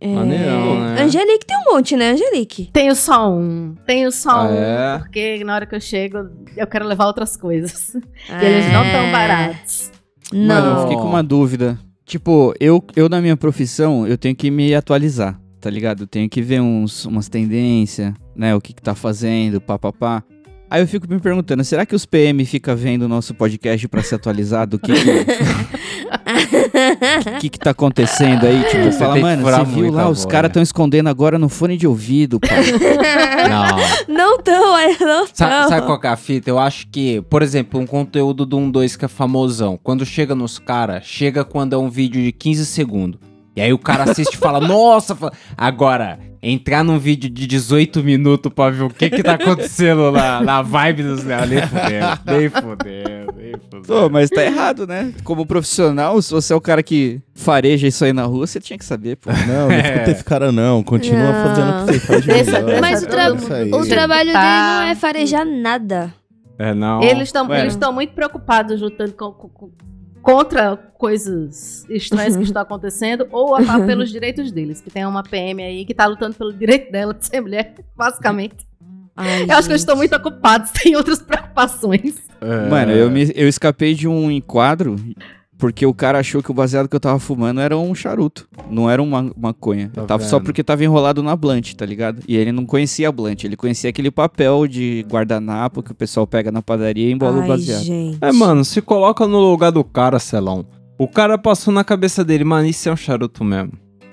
É. maneirão, né? Angelique tem um monte, né, Angelique? Tenho só um. Tenho só Ah, um. é? Porque na hora que eu chego, eu quero levar outras coisas. É. *laughs* E eles não estão baratos. Não. Mano, eu fiquei com uma dúvida. Tipo, eu, eu na minha profissão, eu tenho que me atualizar, tá ligado? Eu tenho que ver uns, umas tendências, né? O que que tá fazendo, pá, pá, pá. Aí eu fico me perguntando, será que os PM fica vendo o nosso podcast pra se atualizar do que que, *laughs* que, que tá acontecendo aí? Tipo, Você fala, mano, você viu lá, os caras tão escondendo agora no fone de ouvido, pai. *laughs* Não. Não tão, não Sa- tão. Sabe, qual que é a fita? Eu acho que, por exemplo, um conteúdo do 1-2 que é famosão, quando chega nos caras, chega quando é um vídeo de 15 segundos. E aí o cara assiste e fala, nossa, fa- agora, entrar num vídeo de 18 minutos pra ver o que que tá acontecendo na, na vibe dos caras, nem fudendo, nem fudendo, nem Pô, fudendo. mas tá errado, né? Como profissional, se você é o cara que fareja isso aí na rua, você tinha que saber, pô. Não, não escuta esse cara não. Continua Não. fazendo o que você faz de melhor. Mas o, Todo tra- o trabalho Tá. dele não é farejar nada. É, não. Eles estão Ué. eles estão muito preocupados lutando com- com- com- contra coisas estranhas que *laughs* estão acontecendo ou a, a- pelos direitos deles. Que tem uma PM aí que tá lutando pelo direito dela de ser mulher, *laughs* basicamente. Ai, Eu acho que eles estão gente. muito ocupados, *laughs* têm outras preocupações. É. Mano, eu, me, eu escapei de um enquadro porque o cara achou que o baseado que eu tava fumando era um charuto, não era uma maconha. Tá tava só porque tava enrolado na blunt, tá ligado? E ele não conhecia a blunt, ele conhecia aquele papel de guardanapo que o pessoal pega na padaria e embola o Ai, baseado. gente. É, mano, se coloca no lugar do cara, Celão. O cara passou na cabeça dele, mano, isso é um charuto mesmo.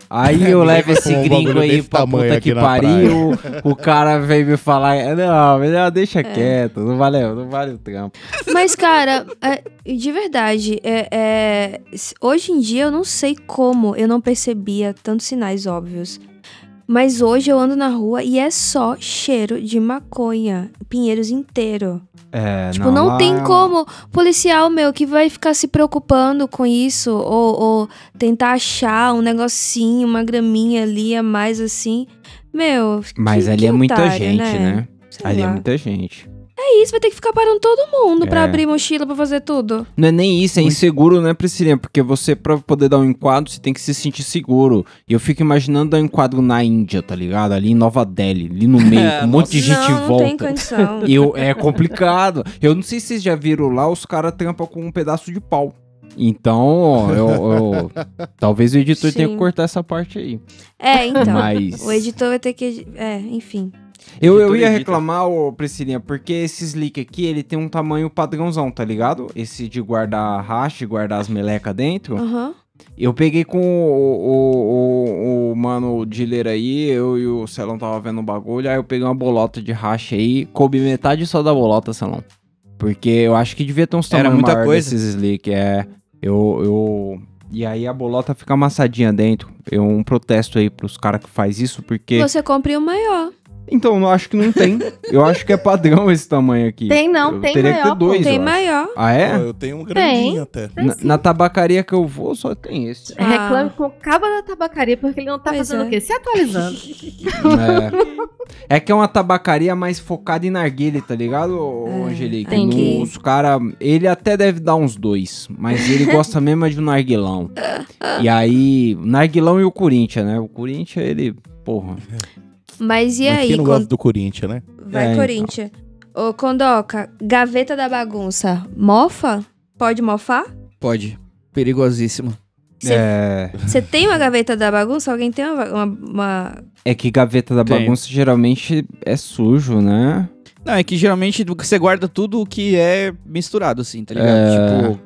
Aí *laughs* eu levo esse um gringo aí pra puta que pariu. O cara veio me falar, não, melhor deixa É. quieto, não vale, não vale o trampo. Mas, cara, é, de verdade, é, é, hoje em dia eu não sei como eu não percebia tantos sinais óbvios. Mas hoje eu ando na rua e é só cheiro de maconha. Pinheiros inteiro. É, Tipo, não, lá tem é um- como policial, meu, que vai ficar se preocupando com isso. Ou, ou tentar achar um negocinho, uma graminha ali a mais assim. Meu. Mas que- ali que é muita otário, gente, né? Sei Ali é lá. muita gente. É isso, vai ter que ficar parando todo mundo pra É. abrir mochila pra fazer tudo. Não é nem isso, é inseguro, né, Priscilinha? Porque você, pra poder dar um enquadro, você tem que se sentir seguro. E eu fico imaginando dar um enquadro na Índia, tá ligado? Ali em Nova Delhi, ali no *laughs* meio, com um monte de gente não, em não tem volta. condição. *laughs* E eu, é complicado. Eu não sei se vocês já viram lá, os caras trampam com um pedaço de pau. Então, eu, eu- talvez o editor tenha que Sim. cortar essa parte aí. É, então. Mas O editor vai ter que. É, enfim. Eu, eu ia edita. reclamar, ô Priscilinha, porque esse slick aqui, ele tem um tamanho padrãozão, tá ligado? Esse de guardar hash, guardar as melecas dentro. Aham. Eu peguei com o, o, o, o mano o dealer aí, eu e o Celão tava vendo o bagulho, aí eu peguei uma bolota de hash aí, coube metade só da bolota, Celão. Porque eu acho que devia ter uns Era tamanhos muita maior coisa. desses slick, é. Eu, eu... E aí a bolota fica amassadinha dentro. Eu um protesto aí pros caras que faz isso, porque... Você compre o maior. Então, eu acho que não tem. eu acho que é padrão *laughs* esse tamanho aqui. Tem não, Eu tem teria maior, que ter pô. dois, Tem eu acho. maior. Ah, é? Eu tenho um grandinho até. Na, na tabacaria que eu vou, só tem esse. Ah. Reclame com o cabo da tabacaria, porque ele não tá Pois fazendo é. o quê? Se atualizando. *laughs* É. É que é uma tabacaria mais focada em narguile, tá ligado, É, Angelique? tem que- Os cara, ele até deve dar uns dois, mas ele gosta *laughs* mesmo é de um narguilão. E aí, o narguilão e o Corinthians, né? O Corinthians, ele, porra. Mas e Mas aí? quem não quando- gosta do Corinthians, né? Vai, É, então. Corinthians. Ô, Condoca, gaveta da bagunça. Mofa? Pode mofar? Pode. Perigosíssimo. Cê- É, Você tem uma gaveta da bagunça? Alguém tem uma. uma- uma- é que gaveta da Tenho. bagunça geralmente é sujo, né? Não, é que geralmente você guarda tudo o que é misturado, assim, tá ligado? É. Tipo,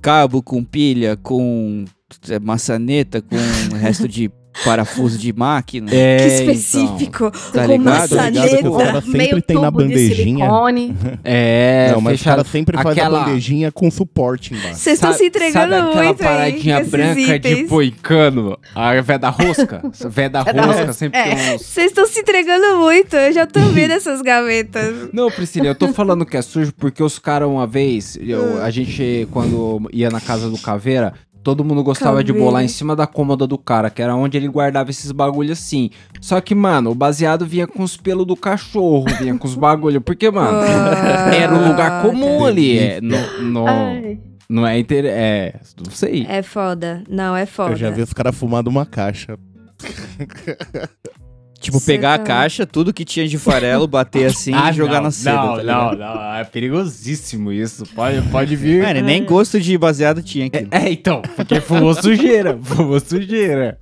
cabo com pilha, com é, maçaneta, com resto de parafuso de máquina. É, que então. específico. Tá com ligado? Tá o maçaneta. cara sempre Meio tem na tubo de bandejinha. silicone. *laughs* É, não, mas o fecharam cara sempre faz aquela- a bandejinha com suporte embaixo. Vocês estão se entregando sabe aquela muito aí. paradinha esses branca de poicano? A véia da rosca? Da *laughs* É da rosca rosca. sempre É. tem uns... Vocês estão se entregando muito. Eu já tô vendo essas gavetas. *laughs* Não, Priscila, eu tô falando que é sujo porque os caras uma vez, eu- a gente, quando ia na casa do Caveira, todo mundo gostava de bolar em cima da cômoda do cara, que era onde ele guardava esses bagulho assim. Só que, mano, o baseado vinha com os pelos do cachorro, vinha com os bagulho. Porque, mano, Ah, era um lugar comum ali. É, no, no- não é inter... É, não sei. É foda. Não, é foda. Eu já vi os caras fumando uma caixa. *laughs* Tipo, Cê pegar tá- a caixa, tudo que tinha de farelo, bater *laughs* assim e jogar na seda, Ah, não, tá não, não, é perigosíssimo isso. Pode, pode vir. Mano, nem gosto de baseado tinha aqui. É, então, porque fumou *laughs* sujeira, fumou sujeira.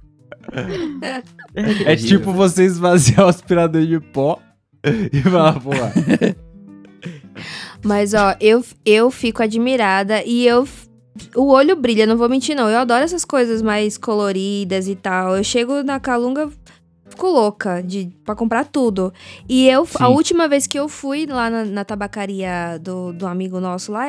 É tipo você esvaziar o aspirador de pó e falar, pô, *laughs* Mas, ó, eu, eu fico admirada e eu. O olho brilha, não vou mentir, não. Eu adoro essas coisas mais coloridas e tal. Eu chego na Calunga, fico louca de, pra comprar tudo. E eu, a Sim. última vez que eu fui lá na, na tabacaria do, do amigo nosso lá,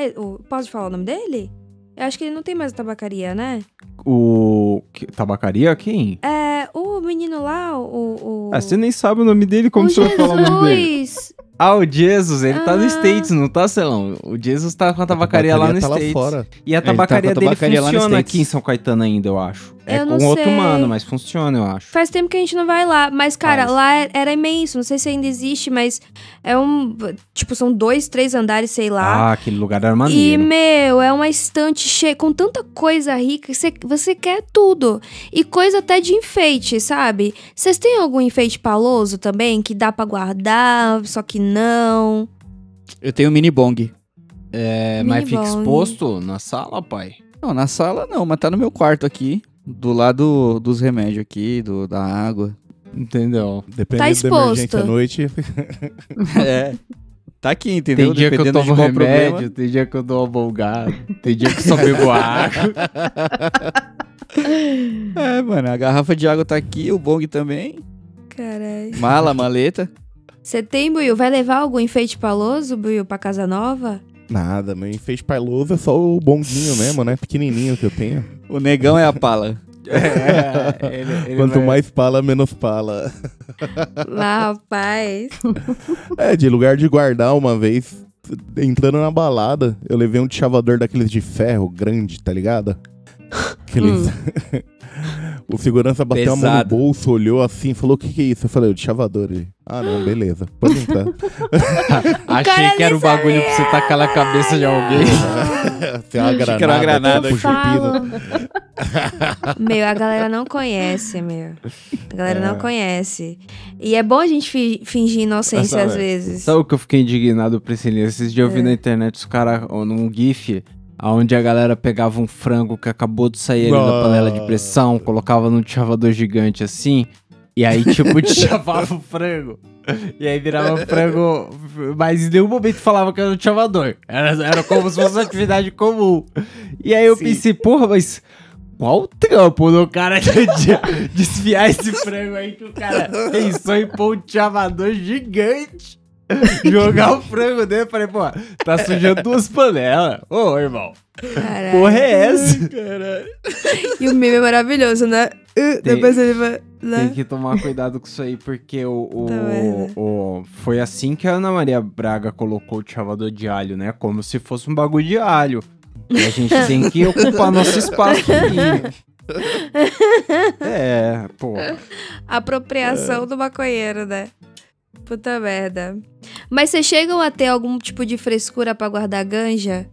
posso falar o nome dele? Eu acho que ele não tem mais tabacaria, né? o... que- Tabacaria? Quem? É, o menino lá, o. o Ah, você nem sabe o nome dele, como o você vai falar o nome dele? Ah, o Jesus, ele tá no Ah. States, não tá, Celão? O Jesus tá com a tabacaria, lá no tá States. lá fora. E a tá com a tabacaria dele tabacaria funciona aqui em São Caetano ainda, eu acho. É Eu com não outro sei. mano, mas funciona, eu acho. Faz tempo que a gente não vai lá. Mas, cara, Faz. lá é- era imenso. Não sei se ainda existe, mas é um. Tipo, são dois, três andares, sei lá. Ah, aquele lugar era e, maneiro. meu, é uma estante cheia com tanta coisa rica que você, você quer tudo. E coisa até de enfeite, sabe? Vocês têm algum enfeite paloso também que dá pra guardar, só que não? Eu tenho um mini bong. É, Mini mas fica bong. exposto na sala, pai? Não, na sala não, mas tá no meu quarto aqui. Do lado dos remédios aqui, do, da água. Entendeu? Dependendo Tá da exposto. emergência à noite. *laughs* é. Tá aqui, entendeu? Tem dia que eu Dependendo tomo remédio, problema. tem dia que eu dou uma bolgada, tem dia que só bebo *laughs* água. É, mano, a garrafa de água tá aqui, o bong também. Caralho. Mala, maleta. Você tem, Buiu? Vai levar algum enfeite paloso, Buiu, pra casa nova? Nada, meu enfeite pailoso é só o bonguinho mesmo, né? Pequenininho que eu tenho. O negão é a pala. *laughs* É, ele, ele Quanto vai- mais pala, menos pala. *laughs* Lá, rapaz. É, de lugar de guardar uma vez, entrando na balada, eu levei um chavador daqueles de ferro grande, tá ligado? Aqueles... *laughs* o segurança bateu a mão no Pesado. bolso, olhou assim, falou: O que, que é isso? Eu falei: O de chavador. Ele, ah, não, beleza. Pode entrar. *laughs* Achei que era o nem bagulho pra você tacar na cabeça de alguém. *laughs* Tem uma Achei que era uma granada, granada tipo. Meu, a galera não conhece, meu. A galera É. não conhece. E é bom a gente fi- fingir inocência Essa- às vezes. Sabe o que eu fiquei indignado, Priscilinha? Esses dias eu É. vi na internet os caras num GIF onde a galera pegava um frango que acabou de sair ali da panela de pressão, colocava num chavador gigante assim, e aí, tipo, *laughs* chavava o frango. E aí virava frango, mas em nenhum momento falava que era um chavador. Era, era como se fosse uma atividade comum. E aí eu Sim. pensei, porra, mas qual o trampo do cara de de desfiar esse frango aí que o cara pensou em pôr um chavador gigante? *laughs* Jogar o frango dentro, falei, pô, tá sujando duas panelas. Ô, irmão, Caralho. porra é essa? E o meme é maravilhoso, né? Uh, Tem- Depois ele vai. né? Tem que tomar cuidado com isso aí, porque o, o, Tá o- foi assim que a Ana Maria Braga colocou o chavador de alho, né? Como se fosse um bagulho de alho. E a gente *laughs* tem que ocupar nosso espaço aqui. *laughs* É, pô. Apropriação do maconheiro, né? Puta merda. Mas vocês chegam a ter algum tipo de frescura pra guardar ganja?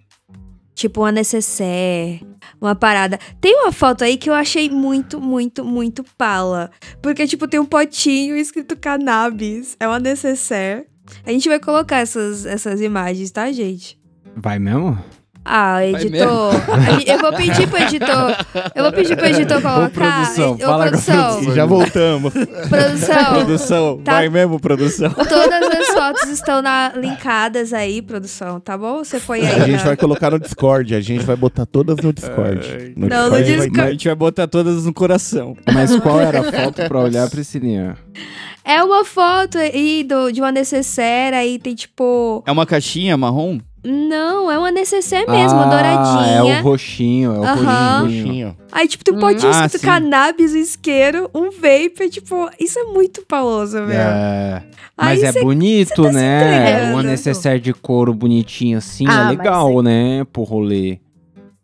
Tipo uma necessaire, uma parada. Tem uma foto aí que eu achei muito, muito, muito pala. Porque, tipo, tem um potinho escrito cannabis. É uma necessaire. A gente vai colocar essas, essas imagens, tá, gente? Vai mesmo? Ah, editor. *laughs* eu vou pedir pro editor. Eu vou pedir pro editor colocar. produção, Ô, fala com a produção. E já voltamos. Produção. *laughs* Produção, Tá. vai mesmo, produção. Todas as fotos estão na- linkadas aí, produção, tá bom? Você foi aí. A gente na- vai colocar no Discord, a gente vai botar todas no Discord. No Não, no vai Discord. A gente vai botar todas no coração. Mas qual era a foto pra olhar, Priscilinha? É uma foto aí do, de uma necessaire, aí tem tipo. É uma caixinha marrom? Não, é uma necessaire mesmo, ah, douradinha. é o roxinho, é o Aham. roxinho. Aí, tipo, tem um potinho Ah, escrito sim. cannabis, um isqueiro, um vape, tipo, isso é muito paloso, velho. É. Aí Mas é cê- bonito, cê tá né? Uma necessaire de couro bonitinho assim Ah, é legal, né? Pro rolê.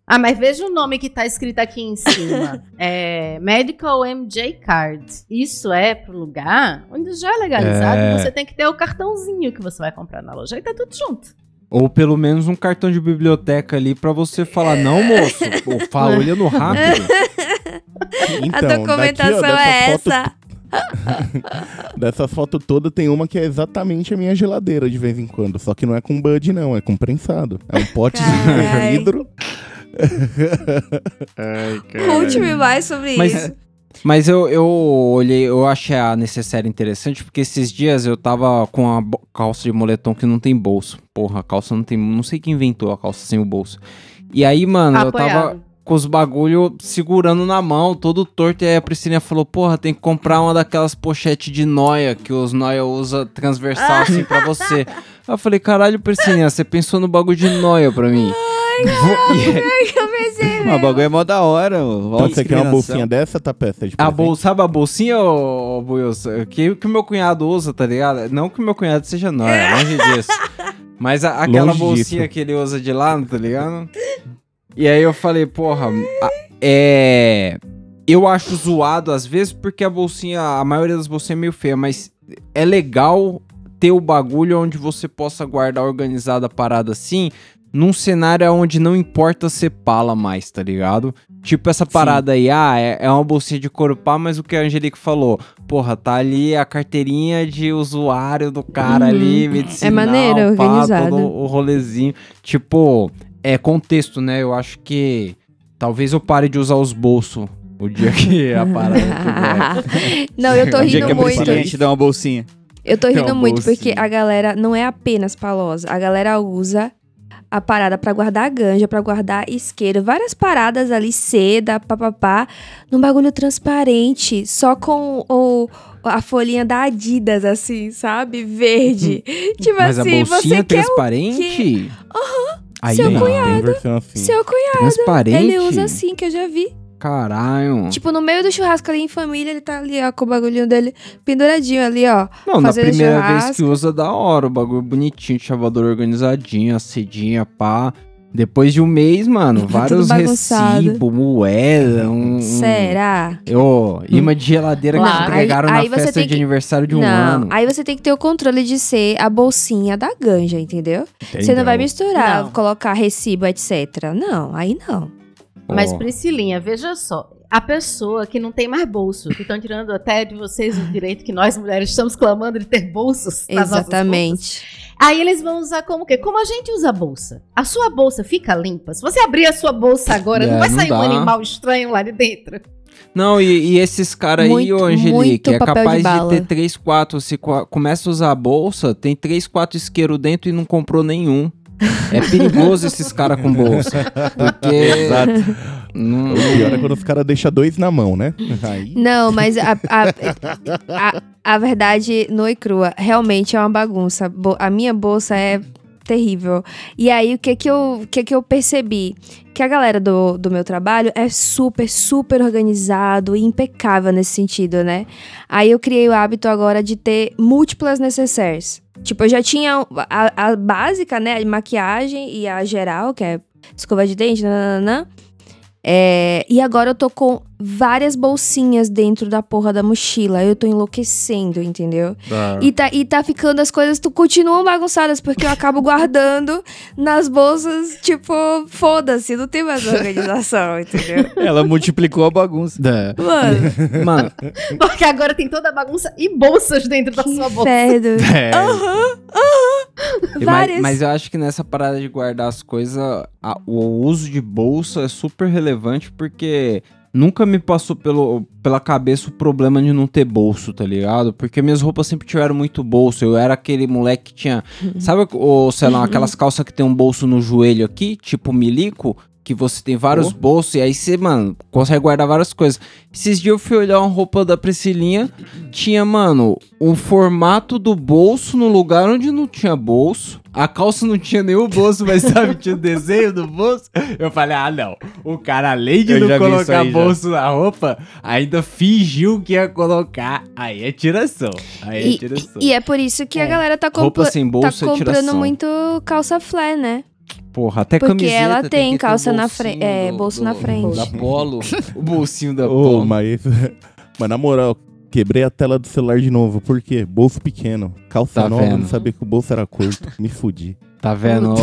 Ah, mas veja o nome que tá escrito aqui em cima. *laughs* é Medical MJ Card. Isso é pro lugar onde já é legalizado. É. Você tem que ter o cartãozinho que você vai comprar na loja. Aí tá tudo junto. Ou pelo menos um cartão de biblioteca ali pra você falar, não, moço, pô, fala *laughs* olhando rápido. *laughs* A Então, documentação daqui, ó, é foto essa. *laughs* Dessa foto toda tem uma que é exatamente a minha geladeira de vez em quando. Só que não é com bud, não, é com prensado. É um pote Carai. de vidro. Conte-me mais sobre Mas- isso. Mas eu, eu olhei, eu achei a necessária interessante, porque esses dias eu tava com a calça de moletom que não tem bolso. Porra, a calça não tem. Não sei quem inventou a calça sem o bolso. E aí, mano, eu tava Apoiado. com os bagulho segurando na mão, todo torto. E aí a Priscilinha falou: Porra, tem que comprar uma daquelas pochetes de noia que os noia usa transversal assim pra você. Aí *laughs* eu falei: Caralho, Priscilinha, você pensou no bagulho de noia pra mim. Vou- *laughs* Eu pensei, Mas o bagulho é mó da hora. Então você quer uma bolsinha dessa, tá peça de A bolsa, sabe a bolsinha, ô, ô Buius? Que, que o meu cunhado usa, tá ligado? Não que o meu cunhado seja nóia, longe disso. Mas a- aquela Longe bolsinha disso. que ele usa de lá, tá ligado? E aí eu falei, porra, a- é. Eu acho zoado às vezes porque a bolsinha, a maioria das bolsinhas é meio feia, mas é legal ter o bagulho onde você possa guardar organizada a parada assim, num cenário onde não importa ser pala mais, tá ligado? Tipo essa parada aí, ah, é, é uma bolsinha de couro pá, mas o que a Angelique falou, porra, tá ali a carteirinha de usuário do cara Uhum. ali, medicinal, É maneiro, pá, organizado. todo o rolezinho. Tipo, é contexto, né? Eu acho que Talvez eu pare de usar os bolsos o dia que a *laughs* parada. *laughs* Não, eu tô O dia que rindo a muito. Te dá uma bolsinha. Eu tô rindo muito bolsinha. porque a galera não é apenas palosa. A galera usa a parada pra guardar ganja, pra guardar isqueiro, várias paradas ali, seda, papapá, num bagulho transparente, só com o, a folhinha da Adidas, assim, sabe? Verde. *laughs* tipo Mas a assim, bolsinha você quer o transparente? Aham. Aí, Seu não. Versão assim. seu cunhado. Transparente? Ele usa assim, que eu já vi. Caralho. Tipo, no meio do churrasco ali em família, ele tá ali, ó, com o bagulhinho dele penduradinho ali, ó. Não, na primeira vez churrasco. que usa, da hora. O bagulho bonitinho, chavador organizadinho, a cedinha, pá. Depois de um mês, mano, *laughs* vários recibos, moeda, um... um- Será? Ô, imã de geladeira que entregaram aí- aí na você festa tem de que- aniversário de um não, ano. aí você tem que ter o controle de ser a bolsinha da ganja, entendeu? Você não vai misturar, Não. colocar recibo, etc. Não, aí não. Mas, Priscilinha, veja só. A pessoa que não tem mais bolso, que estão tirando até de vocês o direito que nós mulheres estamos clamando de ter bolsos. Exatamente. Aí eles vão usar como o quê? Como a gente usa a bolsa. A sua bolsa fica limpa. Se você abrir a sua bolsa agora, É, não vai não sair um animal estranho lá de dentro. Não, e, e esses caras aí, ô Angelique, é de capaz de, bala. ter 3, 4. Se co- começa a usar a bolsa, tem 3, 4 isqueiros dentro e não comprou nenhum. É perigoso esses caras com bolsa. Porque. Exato. Não, O pior é quando os caras deixam dois na mão, né? Aí. Não, mas a, a, a, a verdade nua e crua, realmente é uma bagunça. A minha bolsa é terrível. E aí, o que que eu, o que que eu percebi? Que a galera do, do meu trabalho é super, super organizado e impecável nesse sentido, né? Aí eu criei o hábito agora de ter múltiplas necessaires. Tipo, eu já tinha a, a básica, né? A maquiagem e a geral, que é escova de dente, nananã. É, e agora eu tô com várias bolsinhas dentro da porra da mochila. Eu tô enlouquecendo, entendeu? E tá, e tá ficando as coisas tu, continuam bagunçadas, porque eu acabo guardando nas bolsas, tipo, foda-se, não tem mais organização, *laughs* entendeu? Ela multiplicou a bagunça. É. Mano, *laughs* Mano, Porque agora tem toda a bagunça e bolsas dentro da sua bolsa. inferno. *laughs* é. mas, Várias. mas eu acho que nessa parada de guardar as coisas, a- o uso de bolsa é super relevante porque nunca me passou pelo, pela cabeça o problema de não ter bolso, tá ligado? Porque minhas roupas sempre tiveram muito bolso. Eu era aquele moleque que tinha. Sabe, o, sei lá, aquelas calças que tem um bolso no joelho aqui, tipo milico? Que você tem vários bolsos e aí você, mano, consegue guardar várias coisas. Esses dias eu fui olhar uma roupa da Priscilinha, tinha, mano, o formato do bolso no lugar onde não tinha bolso. A calça não tinha nenhum bolso, mas *laughs* sabe, tinha o desenho do bolso. Eu falei, ah, não. O cara, além de Eu não já colocar aí, já. bolso na roupa, ainda fingiu que ia colocar. Aí é tiração. Aí é E, tiração. e é por isso que a galera tá, Roupa compra- sem tá bolso é comprando tiração. muito calça flare, né? Porra, até Porque camiseta ela tem ter calça na frente- é, bolso do- na frente. Da polo. o bolsinho da *laughs* polo. mas, *laughs* mas na moral, quebrei a tela do celular de novo. Por quê? Bolso pequeno. Calça Tá nova, vendo? não sabia que o bolso era curto. *laughs* Me fudi. Tá vendo?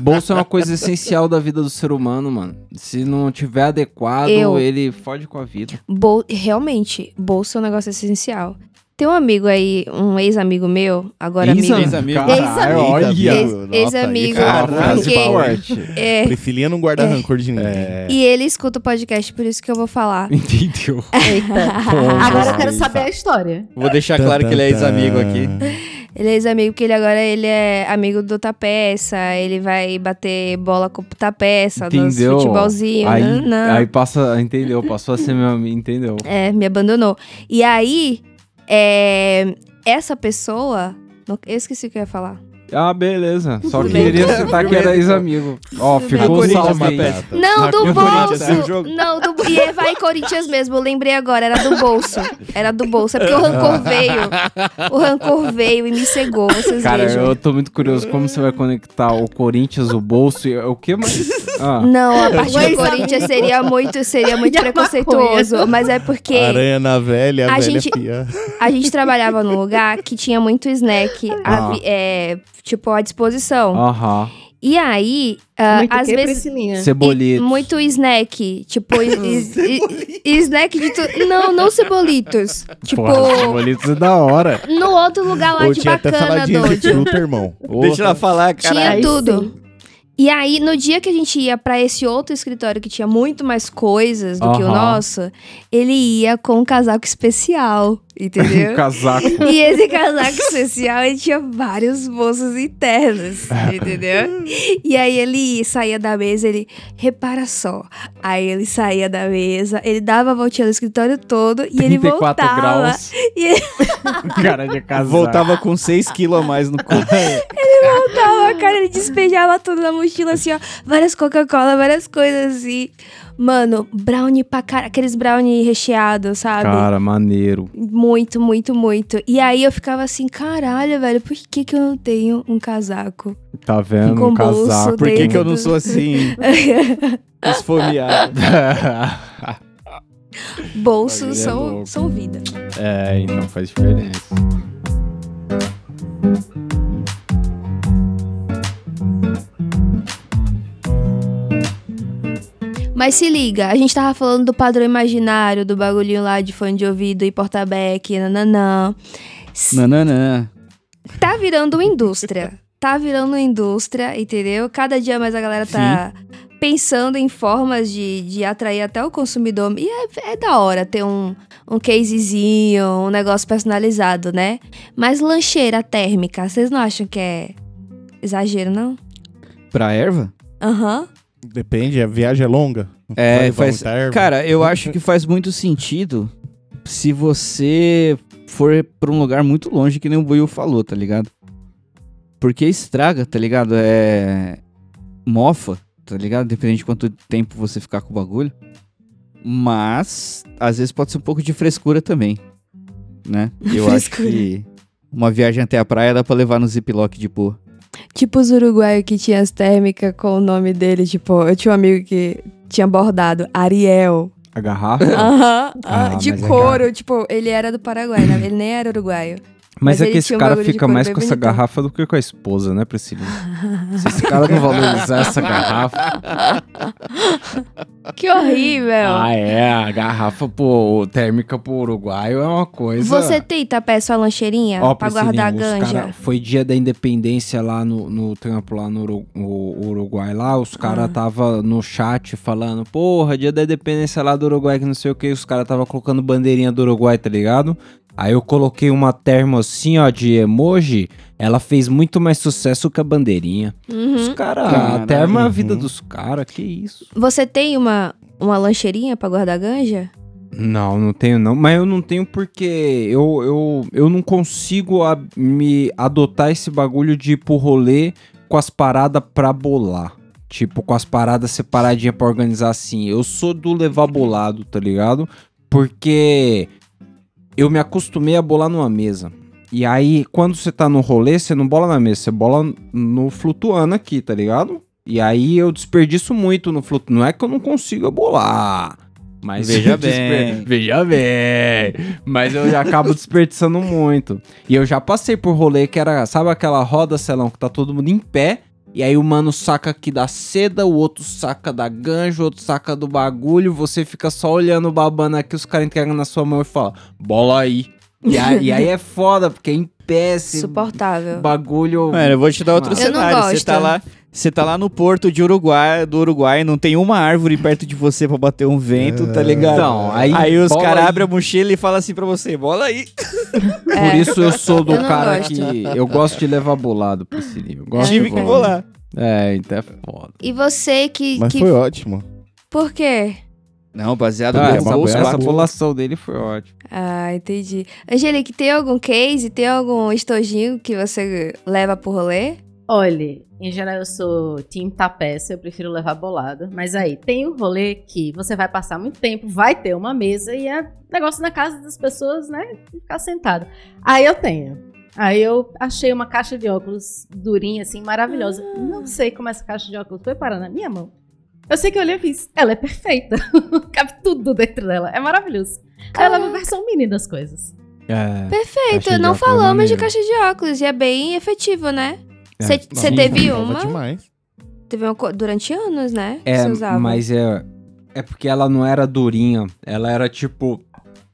Bolso é uma coisa essencial da vida do ser humano, mano. Se não tiver adequado, Eu- ele fode com a vida. Bol realmente, bolsa é um negócio essencial. Tem um amigo aí, um ex-amigo meu, agora amigo. Ex-amigo. Ex-amigo. Ex- ex-amigo, porque-. É, Priscilinha não guarda rancor de ninguém. e ele escuta o podcast, por isso que eu vou falar. Entendeu? *laughs* Eita. Agora eu quero saber a história. Vou deixar claro que ele é ex-amigo aqui. Ele é ex-amigo, porque ele agora ele é amigo do Tapeça, ele vai bater bola com o Tapeça, Entendeu? futebolzinho, Aí, nananã. aí passa, entendeu? Passou a ser meu amigo, entendeu? É, me abandonou. E aí, é, essa pessoa... não- Eu esqueci o que eu ia falar. Ah, beleza. Só Tudo bem. queria citar que era ex-amigo. Ó, bem. ficou o Corinthians, salve aí. Não, do que é bolso. Não, do E é, vai Corinthians mesmo. Eu lembrei agora, era do bolso. Era do bolso. É porque o rancor veio. O rancor veio e me cegou, vocês Cara, vejam. eu tô muito curioso como você vai conectar o Corinthians, o bolso e o que mais? Ah, Não, a *laughs* parte do Corinthians seria muito, seria *laughs* muito a preconceituoso. Mas é porque Aranha na velha, A velha gente- fia. a gente trabalhava num lugar que tinha muito snack, Ah. avi- é, tipo, à disposição. aham. E aí, ah, Muito às que, vezes. Priscilinha? Cebolitos. E muito snack. Tipo, is- *laughs* is- snack de tudo. Não, não cebolitos. Tipo, Porra, cebolitos é da hora. no outro lugar lá Ou de tinha até bacana, saladinha de fruta, irmão. Deixa ela falar, cara. Tinha Aí tudo. E aí, no dia que a gente ia pra esse outro escritório que tinha muito mais coisas do que o nosso, ele ia com um casaco especial, entendeu? *laughs* Casaco. E esse casaco especial, ele tinha vários bolsos internos, *laughs* entendeu? E aí ele saía da mesa, ele, repara só. Aí ele saía da mesa, ele dava a voltinha no escritório todo e ele 34 voltava. graus. E ele *laughs* Cara de casaco. Voltava com 6 quilos a mais no corpo. voltava, cara, ele despejava tudo na mochila, assim, ó. Várias Coca-Cola, várias coisas assim. Mano, brownie pra cara, aqueles brownie recheados, sabe? Cara, maneiro. Muito, muito, muito. E aí eu ficava assim, caralho, velho, por que que eu não tenho um casaco? Tá vendo? Com Um bolso casaco. Por que, que eu não sou assim, *laughs* esfomeado? Bolsos é são, louco. são vida. é, então faz diferença. Mas se liga, a gente tava falando do padrão imaginário, do bagulhinho lá de fone de ouvido e porta-back, nananã. Nananã. Tá virando uma indústria. Tá virando uma indústria, entendeu? Cada dia mais a galera tá pensando em formas de, de atrair até o consumidor. E é, é da hora ter um, um casezinho, um negócio personalizado, né? Mas lancheira térmica, vocês não acham que é exagero, não? Pra erva? Aham. Depende, a viagem é longa. É, faz. Cara, eu acho que faz muito sentido se você for pra um lugar muito longe, que nem o Buiu falou, tá ligado? Porque estraga, tá ligado? É. Mofa, tá ligado? Dependendo de quanto tempo você ficar com o bagulho. Mas, às vezes pode ser um pouco de frescura também. Né? Eu acho Frescura. que uma viagem até a praia dá pra levar no ziplock de boa. Tipo os uruguaios que tinha as térmicas com o nome dele, tipo, eu tinha um amigo que tinha bordado Ariel. A garrafa? Aham, Ah, ah, de é couro, tipo, ele era do Paraguai, né? ele nem era uruguaio. Mas, Mas é que esse um cara fica mais com essa bonitão. garrafa do que com a esposa, né, Priscilinha? *laughs* Se esse cara não valorizar essa garrafa. Que horrível! Ah, é. A garrafa pô, térmica pro uruguaio é uma coisa. Você tem tapé sua lancheirinha Ó, pra guardar a ganja? cara- foi dia da independência lá no, no trampo, lá no Uruguai, lá, os caras Ah. tava no chat falando, porra, dia da independência lá do Uruguai, que não sei o que, os caras tava colocando bandeirinha do Uruguai, tá ligado? Aí eu coloquei uma termo assim, ó, de emoji, ela fez muito mais sucesso que a bandeirinha. Os Uhum. caras, a Caralho. termo é a vida Uhum. dos caras, que isso. Você tem uma, uma lancheirinha pra guardar a ganja? Não, não tenho não. Mas eu não tenho porque eu, eu, eu não consigo a- me adotar esse bagulho de ir pro rolê com as paradas pra bolar. Tipo, com as paradas separadinhas pra organizar assim. Eu sou do levar bolado, tá ligado? Porque eu me acostumei a bolar numa mesa. E aí, quando você tá no rolê, você não bola na mesa, você bola no flutuando aqui, tá ligado? E aí eu desperdiço muito no flutuando. Não é que eu não consiga bolar. Mas Veja *laughs* bem. Veja bem. Mas eu já acabo desperdiçando muito. E eu já passei por rolê que era, sabe aquela roda, Celão, que tá todo mundo em pé. E aí o mano saca aqui da seda, o outro saca da ganja, o outro saca do bagulho. Você fica só olhando, babando aqui, os caras entregam na sua mão e falam, bola aí. E aí, e aí é foda, porque é em pé, esse Suportável. bagulho... Mano, eu vou te dar outro Eu não cenário. Você gosto. tá lá, você tá lá no porto de Uruguai, do Uruguai, não tem uma árvore perto de você pra bater um vento, tá ligado? Então, aí, Aí os caras abrem a mochila e falam assim pra você, bola aí. *laughs* Por É. isso eu sou do Eu cara gosto. que... Eu gosto de levar bolado. Eu gosto Tive que bolar. É, então é foda. E você que. Mas que... foi ótimo. Por quê? Não, baseado Ah, no essa, bolso, essa bolação dele foi ótima. Ah, entendi. Angelique, tem algum case, tem algum estojinho que você leva pro rolê? Olha, em geral eu sou team tapeça, eu prefiro levar bolado. Mas aí, tem o rolê que você vai passar muito tempo, vai ter uma mesa e é negócio na casa das pessoas, né? Ficar sentado. Aí eu tenho. Aí eu achei uma caixa de óculos durinha, assim, maravilhosa. Não sei como essa caixa de óculos foi parar na minha mão. Eu sei que eu olhei e fiz, ela é perfeita. *laughs* Cabe tudo dentro dela. É maravilhoso. Ela é uma versão mini das coisas. É, Perfeito, não é falamos de caixa de óculos e é bem efetivo, né? É. Você Sim, teve uma? demais. Teve uma durante anos, né? é Você usava. mas é, é porque ela não era durinha. Ela era tipo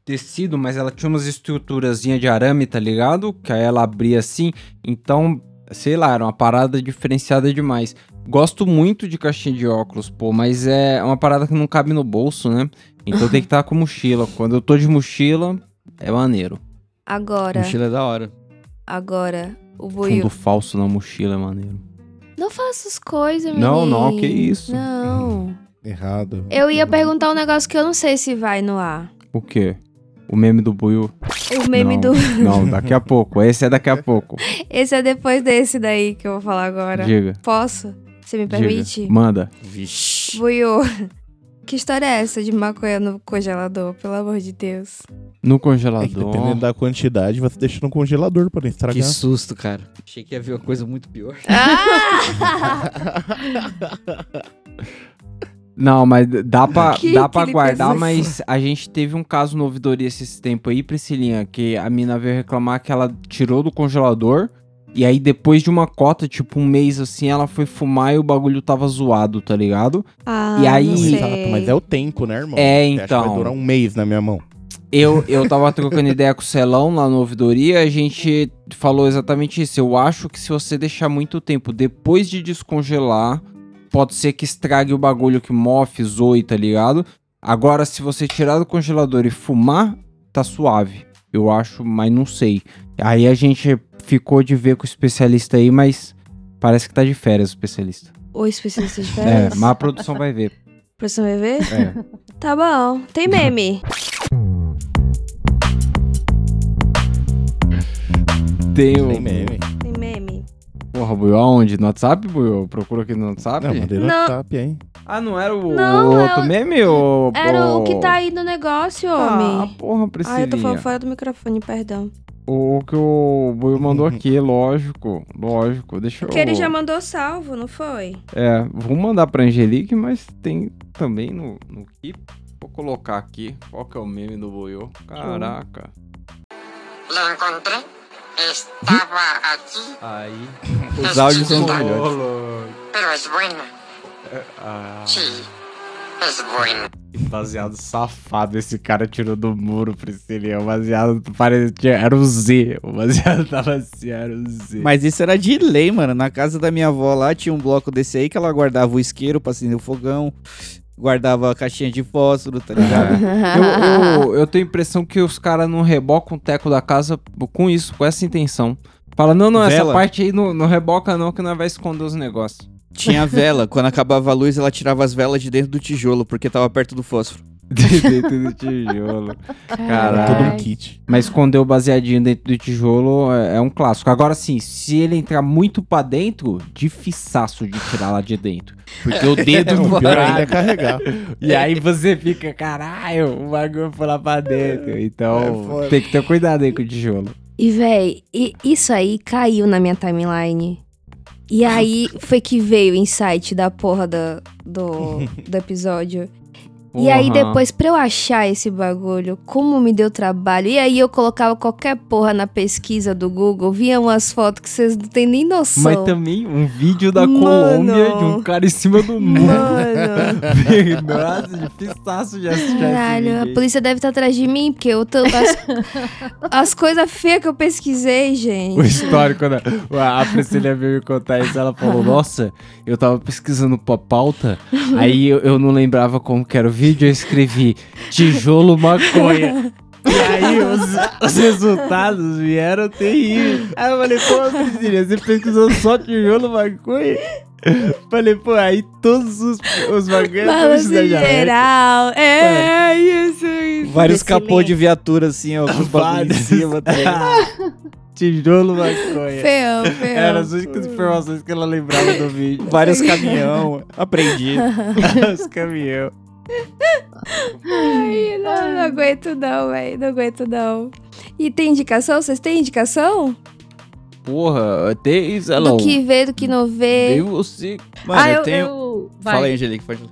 tecido, mas ela tinha umas estruturazinhas de arame, tá ligado? Que aí ela abria assim. Então, sei lá, era uma parada diferenciada demais. Gosto muito de caixinha de óculos, pô, mas é uma parada que não cabe no bolso, né? Então tem que estar com mochila. Quando eu tô de mochila, é maneiro. Agora, Mochila é da hora. agora, o buio. Fundo falso na mochila é maneiro. Não faça as coisas, menino. Não, não, que isso. Não. *laughs* Errado. Eu ia perguntar um negócio que eu não sei se vai no ar. O quê? O meme do buio. O meme não, do. Não, daqui a pouco. Esse é daqui a pouco. *laughs* Esse é depois desse daí que eu vou falar agora. Diga. Posso? Você me permite? Diga. Manda. Vixe. Buiu. Que história é essa de maconha no congelador? Pelo amor de Deus. No É que congelador. dependendo da quantidade, você deixa no congelador pra não Que estragar. susto, cara. Achei que ia ver uma coisa muito pior. *laughs* Não, mas dá pra, *laughs* Que dá pra que guardar, mas a gente teve um caso no ouvidoria esse tempo aí, Priscilinha, que a mina veio reclamar que ela tirou do congelador e aí depois de uma cota, tipo um mês assim, ela foi fumar e o bagulho tava zoado, tá ligado? Ah, E aí- não sei. Exato, mas é o tempo, né, irmão? É, Você que então. Vai durar um mês na minha mão. Eu, eu tava trocando ideia com o Celão lá no ouvidoria, a gente falou exatamente isso. Eu acho que se você deixar muito tempo depois de descongelar, pode ser que estrague o bagulho que mofe, zoe, tá ligado? Agora, se você tirar do congelador e fumar, tá suave. Eu acho, mas não sei. Aí a gente ficou de ver com o especialista aí, mas parece que tá de férias o especialista. O especialista de É, férias? mas a produção vai ver. Produção vai ver? É. *laughs* Tá bom. Tem meme. Tem o. Nem meme. Tem meme. Porra, Buiu, aonde? No WhatsApp, Buiu? Procura aqui no WhatsApp? Não, mandei no Não. WhatsApp, hein? Ah, não era o, Não, o é outro o- meme? Ou, Era o que tá aí no negócio, Ah, homem. porra, Ah, Priscilinha. eu tô falando fora do microfone, perdão. O que o Buiu mandou aqui, *laughs* lógico, lógico. Deixa eu... Porque ele já mandou salvo, não foi? É, vou mandar pra Angelique, mas tem também no, no Keep. Vou colocar aqui. Qual que é o meme do Buiu? Caraca. Lo encontré. Estaba aquí, Aí. Os áudios são melhores. pero es buena. Ah, Sí. Que baseado safado esse cara tirou do muro, Priscilinha. O baseado parecia... Era o Z. O baseado *laughs* tava assim, era o Z. Mas isso era de lei, mano. Na casa da minha avó lá tinha um bloco desse aí que ela guardava o isqueiro pra acender o fogão, guardava a caixinha de fósforo, tá ligado? *laughs* Eu, eu, eu tenho a impressão que os caras não rebocam o teco da casa com isso, com essa intenção. Fala, não, não, essa Vela. parte aí não, não reboca não, que nós vai esconder os negócios. Tinha vela. Quando acabava a luz, ela tirava as velas de dentro do tijolo, porque tava perto do fósforo. *laughs* dentro do tijolo. Caralho. todo um kit. Mas esconder o baseadinho dentro do tijolo é, é um clássico. Agora sim, se ele entrar muito pra dentro, difiçaço de tirar lá de dentro. Porque o dedo não O pior ainda é vai. carregar. E aí você fica, caralho, o bagulho foi lá pra dentro. Então, É tem que ter cuidado aí com o tijolo. E, véi, e- isso aí caiu na minha timeline. E aí foi que veio o insight da porra do, do, *laughs* do episódio. E aí depois, pra eu achar esse bagulho, como me deu trabalho. E aí eu colocava qualquer porra na pesquisa do Google, via umas fotos que vocês não têm nem noção. Mas também um vídeo da Mano. Colômbia de um cara em cima do *laughs* muro. Mano, *laughs* Nossa, difícil de assistir caralho, a polícia deve estar atrás de mim, porque eu tô. As, *laughs* as coisas feias que eu pesquisei, gente. O histórico, né? A Priscila veio me contar isso, ela falou, nossa, eu tava pesquisando pra pauta, aí eu, eu não lembrava como que era o vídeo, eu escrevi tijolo maconha. E aí os, os resultados vieram terríveis. Aí eu falei, pô, Priscila, você pesquisou só tijolo maconha? Falei, pô, aí todos os, os maconhas Balanço da janela. geral. É, isso, isso. Vários Desse capô de viatura assim, ó, com os em Vários. cima. Tá? *laughs* Tijolo maconha. Feão, feão. Eram as únicas informações que ela lembrava do vídeo. Vários caminhão. Aprendi. *laughs* Os caminhão. Ai, não, não aguento não, velho. Não aguento não. E tem indicação? Vocês têm indicação? Porra, tem isso, Elon. Do que vê, do que não vê. Tem você. Mano, ah, eu, eu, tenho. eu- vai. Fala aí, Angelique. Pode...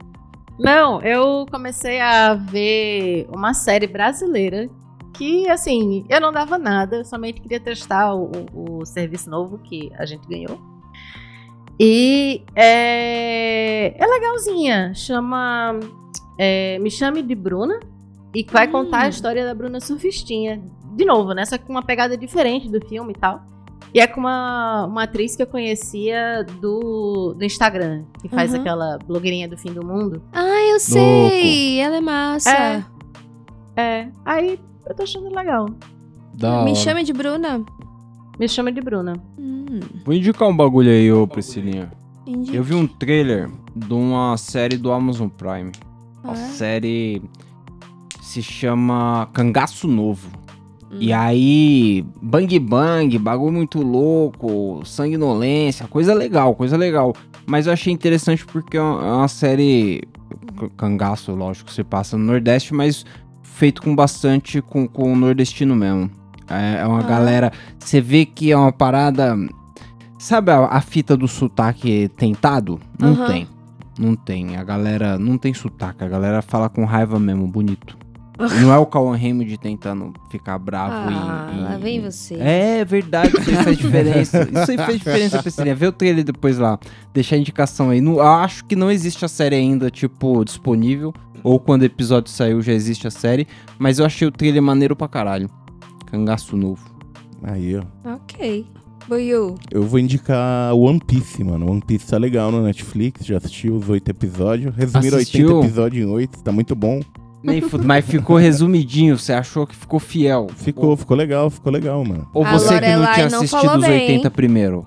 Não, eu comecei a ver uma série brasileira que, assim, eu não dava nada, eu somente queria testar o, o- o serviço novo que a gente ganhou. E é, é legalzinha, chama é, Me Chame de Bruna e vai contar a história da Bruna Surfistinha. De novo, né? Só que com uma pegada diferente do filme e tal. E é com uma, uma atriz que eu conhecia do, do Instagram, que faz Aham. aquela blogueirinha do fim do mundo. Ah, eu sei! Ela é massa. É. É. Aí eu tô achando legal. Da Me hora. chama de Bruna. Me chama de Bruna. Hum, Vou indicar um bagulho aí, ô Priscilinha. entendi. Eu vi um trailer de uma série do Amazon Prime. A Ah, série se chama Cangaço Novo. Hum. E aí, bang bang, bagulho muito louco, sanguinolência, coisa legal, coisa legal. Mas eu achei interessante porque é uma é uma série. Cangaço, lógico, se passa no Nordeste, mas feito com bastante com, com o nordestino mesmo. É, é uma Ah. galera. Você vê que é uma parada. Sabe a, a fita do sotaque tentado? Não Aham. tem. Não tem. A galera não tem sotaque. A galera fala com raiva mesmo, bonito. Não é o Cauan Raymond tentando ficar bravo Ah, e, e- lá vem você. É verdade, isso aí faz diferença. Isso aí faz diferença, Priscilinha. Vê o trailer depois lá. Deixar a indicação aí. Não, eu acho que não existe a série ainda, tipo, disponível. Ou quando o episódio saiu já existe a série. Mas eu achei o trailer maneiro pra caralho. Cangaço novo. Aí, ó. Ok. Buiu. Eu vou indicar One Piece, mano. One Piece tá legal no Netflix, já assisti os oito episódios. Resumiram Assistiu? 80 episódios em oito, tá muito bom. Nem fu- Mas ficou resumidinho. Você achou que ficou fiel. Ficou, ficou legal, ficou legal, mano. Ou A você que não tinha não assistido os bem, 80 hein? primeiro?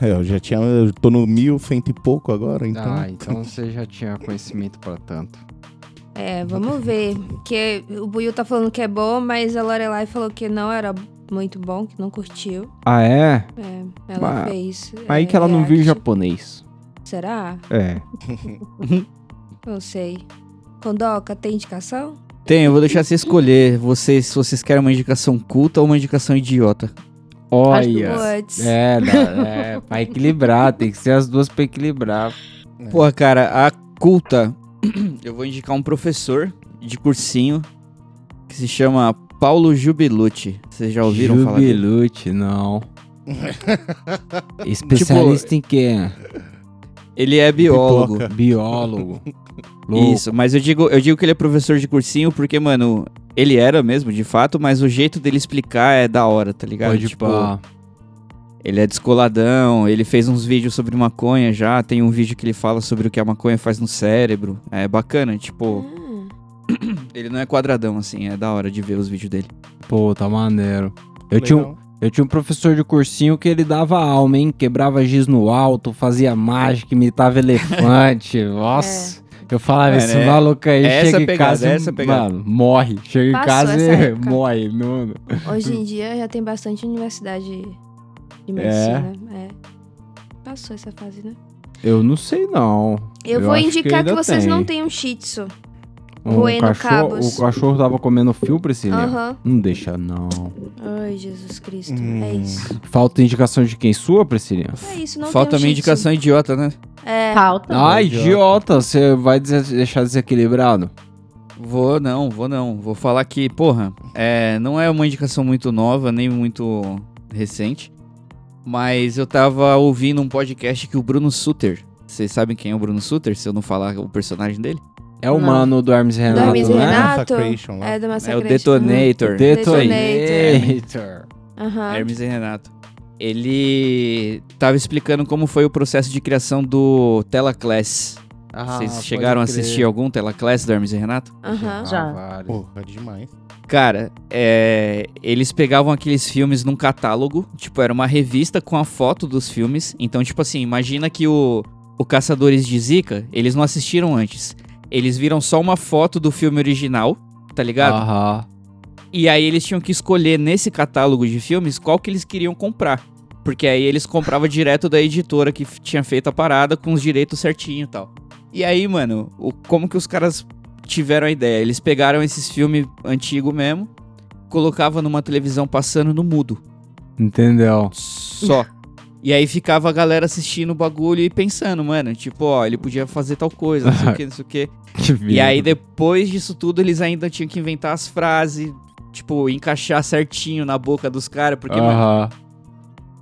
É, eu já tinha. Eu tô no mil, cento e pouco agora, então. Ah, então você já tinha conhecimento pra tanto. É, vamos ver. Que o Buiu tá falando que é bom, mas a Lorelai falou que não era muito bom, que não curtiu. Ah, é? É, ela Mas- fez. Aí é, que ela não viu japonês. Será? É. *laughs* Não sei. Condoca, tem indicação? Tem, eu vou deixar você escolher vocês, se vocês querem uma indicação culta ou uma indicação idiota. Olha. É, dá- é, *laughs* pra equilibrar, tem que ser as duas pra equilibrar. Porra, cara, a culta, *clears throat* eu vou indicar um professor de cursinho que se chama Paulo Jubilucci. Vocês já ouviram falar dele? Jubilute, não. *laughs* Especialista em quê? Ele é biólogo. Pipoca. Biólogo. *laughs* Isso, mas eu digo, eu digo que ele é professor de cursinho porque, mano, ele era mesmo, de fato, mas o jeito dele explicar é da hora, tá ligado? Pode tipo, pá. ele é descoladão, ele fez uns vídeos sobre maconha já, tem um vídeo que ele fala sobre o que a maconha faz no cérebro. É bacana, tipo, Hum. *clears throat* ele não é quadradão assim, é da hora de ver os vídeos dele. Pô, tá maneiro. Eu tinha, um, eu tinha um professor de cursinho que ele dava alma, hein? Quebrava giz no alto, fazia mágica, imitava elefante. *laughs* Nossa. Eu falava, esse é- maluco aí essa chega em pegada, casa essa e, pegada. mano, morre. Chega em Passou casa essa e *laughs* época. morre. Não, Hoje em *laughs* dia já tem bastante universidade de medicina. É. Passou essa fase, né? eu não sei, não. Eu, Eu vou que indicar que, ainda vocês tem. não têm um shih tzu. Roendo cachorro, cabos. o cachorro tava comendo fio, Priscila? Aham. Não deixa, não. Ai, Jesus Cristo. Hum. É isso. Falta indicação de quem? Sua, Priscila? É isso, não Falta tem um minha shih tzu. indicação idiota, né? É. Falta. Ai, idiota. idiota, você vai des- deixar desequilibrado? Vou não, vou não. Vou falar que, porra, é, não é uma indicação muito nova, nem muito recente. Mas eu tava ouvindo um podcast que o Bruno Suter. Vocês sabem quem é o Bruno Suter? Se eu não falar o personagem dele? É o Não. mano do Hermes e Renato, Hermes e né? Renato. Massacration lá. É do É o Massacration. Detonator. Detonator. Aham. Hermes e Renato. Ele tava explicando como foi o processo de criação do Telaclass. Ah, Vocês chegaram a assistir algum Telaclass do Hermes e Renato? Aham. Já. Ah. Porra, demais. Cara, é, eles pegavam aqueles filmes num catálogo, tipo, era uma revista com a foto dos filmes. Então, tipo assim, imagina que o, o Caçadores de Zika, eles não assistiram antes. Eles viram só uma foto do filme original, tá ligado? Aham. E aí eles tinham que escolher nesse catálogo de filmes qual que eles queriam comprar. Porque aí eles compravam direto da editora que tinha feito a parada com os direitos certinho e tal. E aí, mano, o, como que os caras tiveram a ideia? Eles pegaram esses filmes antigos mesmo, colocavam numa televisão passando no mudo. Entendeu? Só. E aí ficava a galera assistindo o bagulho e pensando, mano, tipo, ó, ele podia fazer tal coisa, não sei o que, não sei o que. *laughs* Que E aí, depois disso tudo, eles ainda tinham que inventar as frases, tipo, encaixar certinho na boca dos caras, porque, mano, Aham.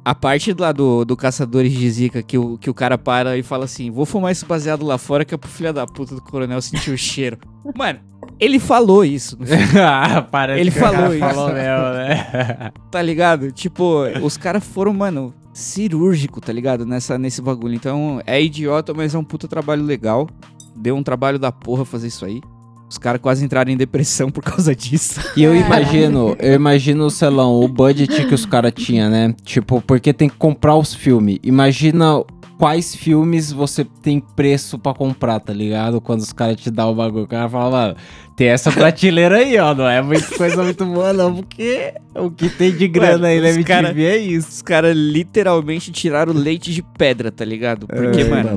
a parte lá do, do Caçadores de Zica, que o, que o cara para e fala assim, vou fumar esse baseado lá fora que é pro filho da puta do coronel sentir o *laughs* cheiro. Mano, Ele falou isso, *laughs* ah, parece Ele que falou isso. falou mesmo, né? tá ligado? Tipo, os caras foram, mano, cirúrgico, tá ligado? Nessa, nesse bagulho. Então, é idiota, mas é um puta trabalho legal. Deu um trabalho da porra fazer isso aí. Os caras quase entraram em depressão por causa disso. *laughs* E eu imagino, eu imagino, sei lá, o budget que os caras tinham, né? Tipo, porque tem que comprar os filmes. Imagina quais filmes você tem preço pra comprar, tá ligado? Quando os caras te dão o bagulho. O cara fala, mano, tem essa *laughs* prateleira aí, ó. Não é muita coisa muito boa, não. Porque o que tem de grana Mano, aí na os MTV cara- é isso. Os caras literalmente tiraram leite de pedra, tá ligado? Porque, É, mano,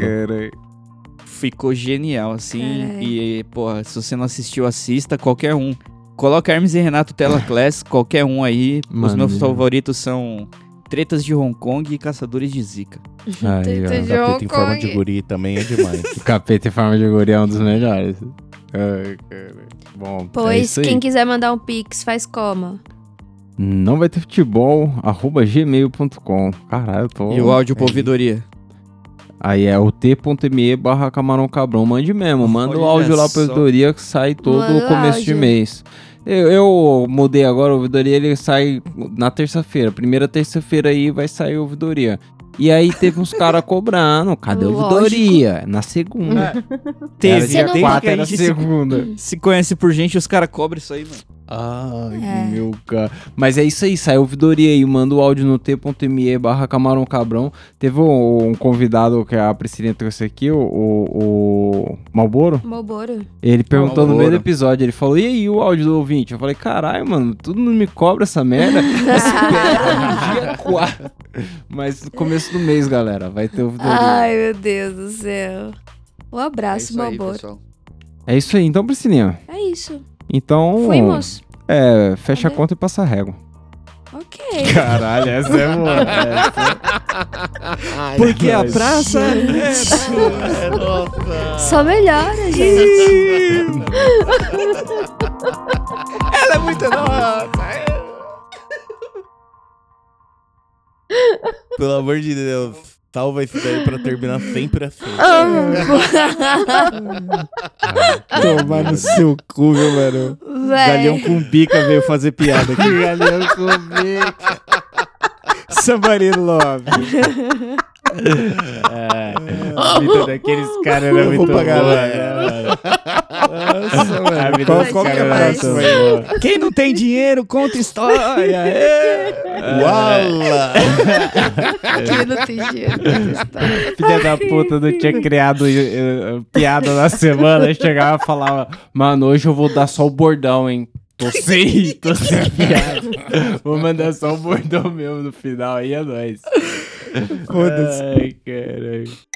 ficou genial, assim. E, porra, se você não assistiu, assista qualquer um. Coloca Hermes e Renato Tela *laughs* Class, qualquer um aí. Os Mano, meus já. favoritos são Tretas de Hong Kong e Caçadores de Zika. Aí, ó. de *laughs* Capeta Hong em forma de guri também é demais. Capeta em forma de guria é um dos melhores. Ai, cara. Bom, é Pois, isso aí. quem quiser mandar um pix, faz como? Não vai ter futebol, arroba gmail.com. Caralho, eu tô... E o áudio pra ouvidoria. Aí é o t.me barra camarão cabrão. Mande mesmo, manda o Olha áudio lá pra só. ouvidoria que sai todo o começo de áudio. mês. Eu, eu mudei agora, a ouvidoria ele sai na terça-feira. Primeira terça-feira aí vai sair a ouvidoria. E aí teve uns caras *laughs* cobrando, cadê a Lógico. ouvidoria? Na segunda. Teve, Era dia não- quatro, era se, segunda. se conhece por gente, os caras cobram isso aí, mano. Ai, É. meu cara. Mas é isso aí, saiu ouvidoria aí, manda o áudio no t.me barra camarão cabrão. Teve um, um convidado que a Priscilinha trouxe aqui, o, o, o Malboro. Malboro. Ele perguntou no meio do Malboro. episódio, ele falou, e aí o áudio do ouvinte? Eu falei, caralho, mano, tudo não me cobra essa merda. Espera dia 4. Mas no começo do mês, galera, vai ter ouvidoria. Ai, meu Deus do céu. Um É abraço, isso aí, Malboro. pessoal. É isso aí, então, Priscilinha. É isso. Então, Fuimos. é, fecha a Cadê? conta e passa a régua. Ok. Caralho, essa é boa. *laughs* Porque a praça É, nossa. *laughs* Só melhora, gente. ela é muito nossa. *laughs* Pelo amor de Deus. Salva isso daí pra terminar sempre assim. *laughs* *laughs* Tomar no seu cu, viu, mano? Galeão Véi. com bica veio fazer piada aqui. *laughs* Galeão com bica. Sambarino Love. A vida daqueles caras era muito boa, né, mano? Nossa, A mano. vida Qual, qual que é era muito boa. Quem não tem dinheiro, conta história. *laughs* É. Uala! Aqui não tem dinheiro. Filha da puta não tinha criado eh, piada na semana. Chegava e falava, mano, hoje eu vou dar só o bordão, hein? Tô sem, tô sem piada. *laughs* Vou mandar só o bordão mesmo no final, aí é nóis. Foda-se. Ai, caralho.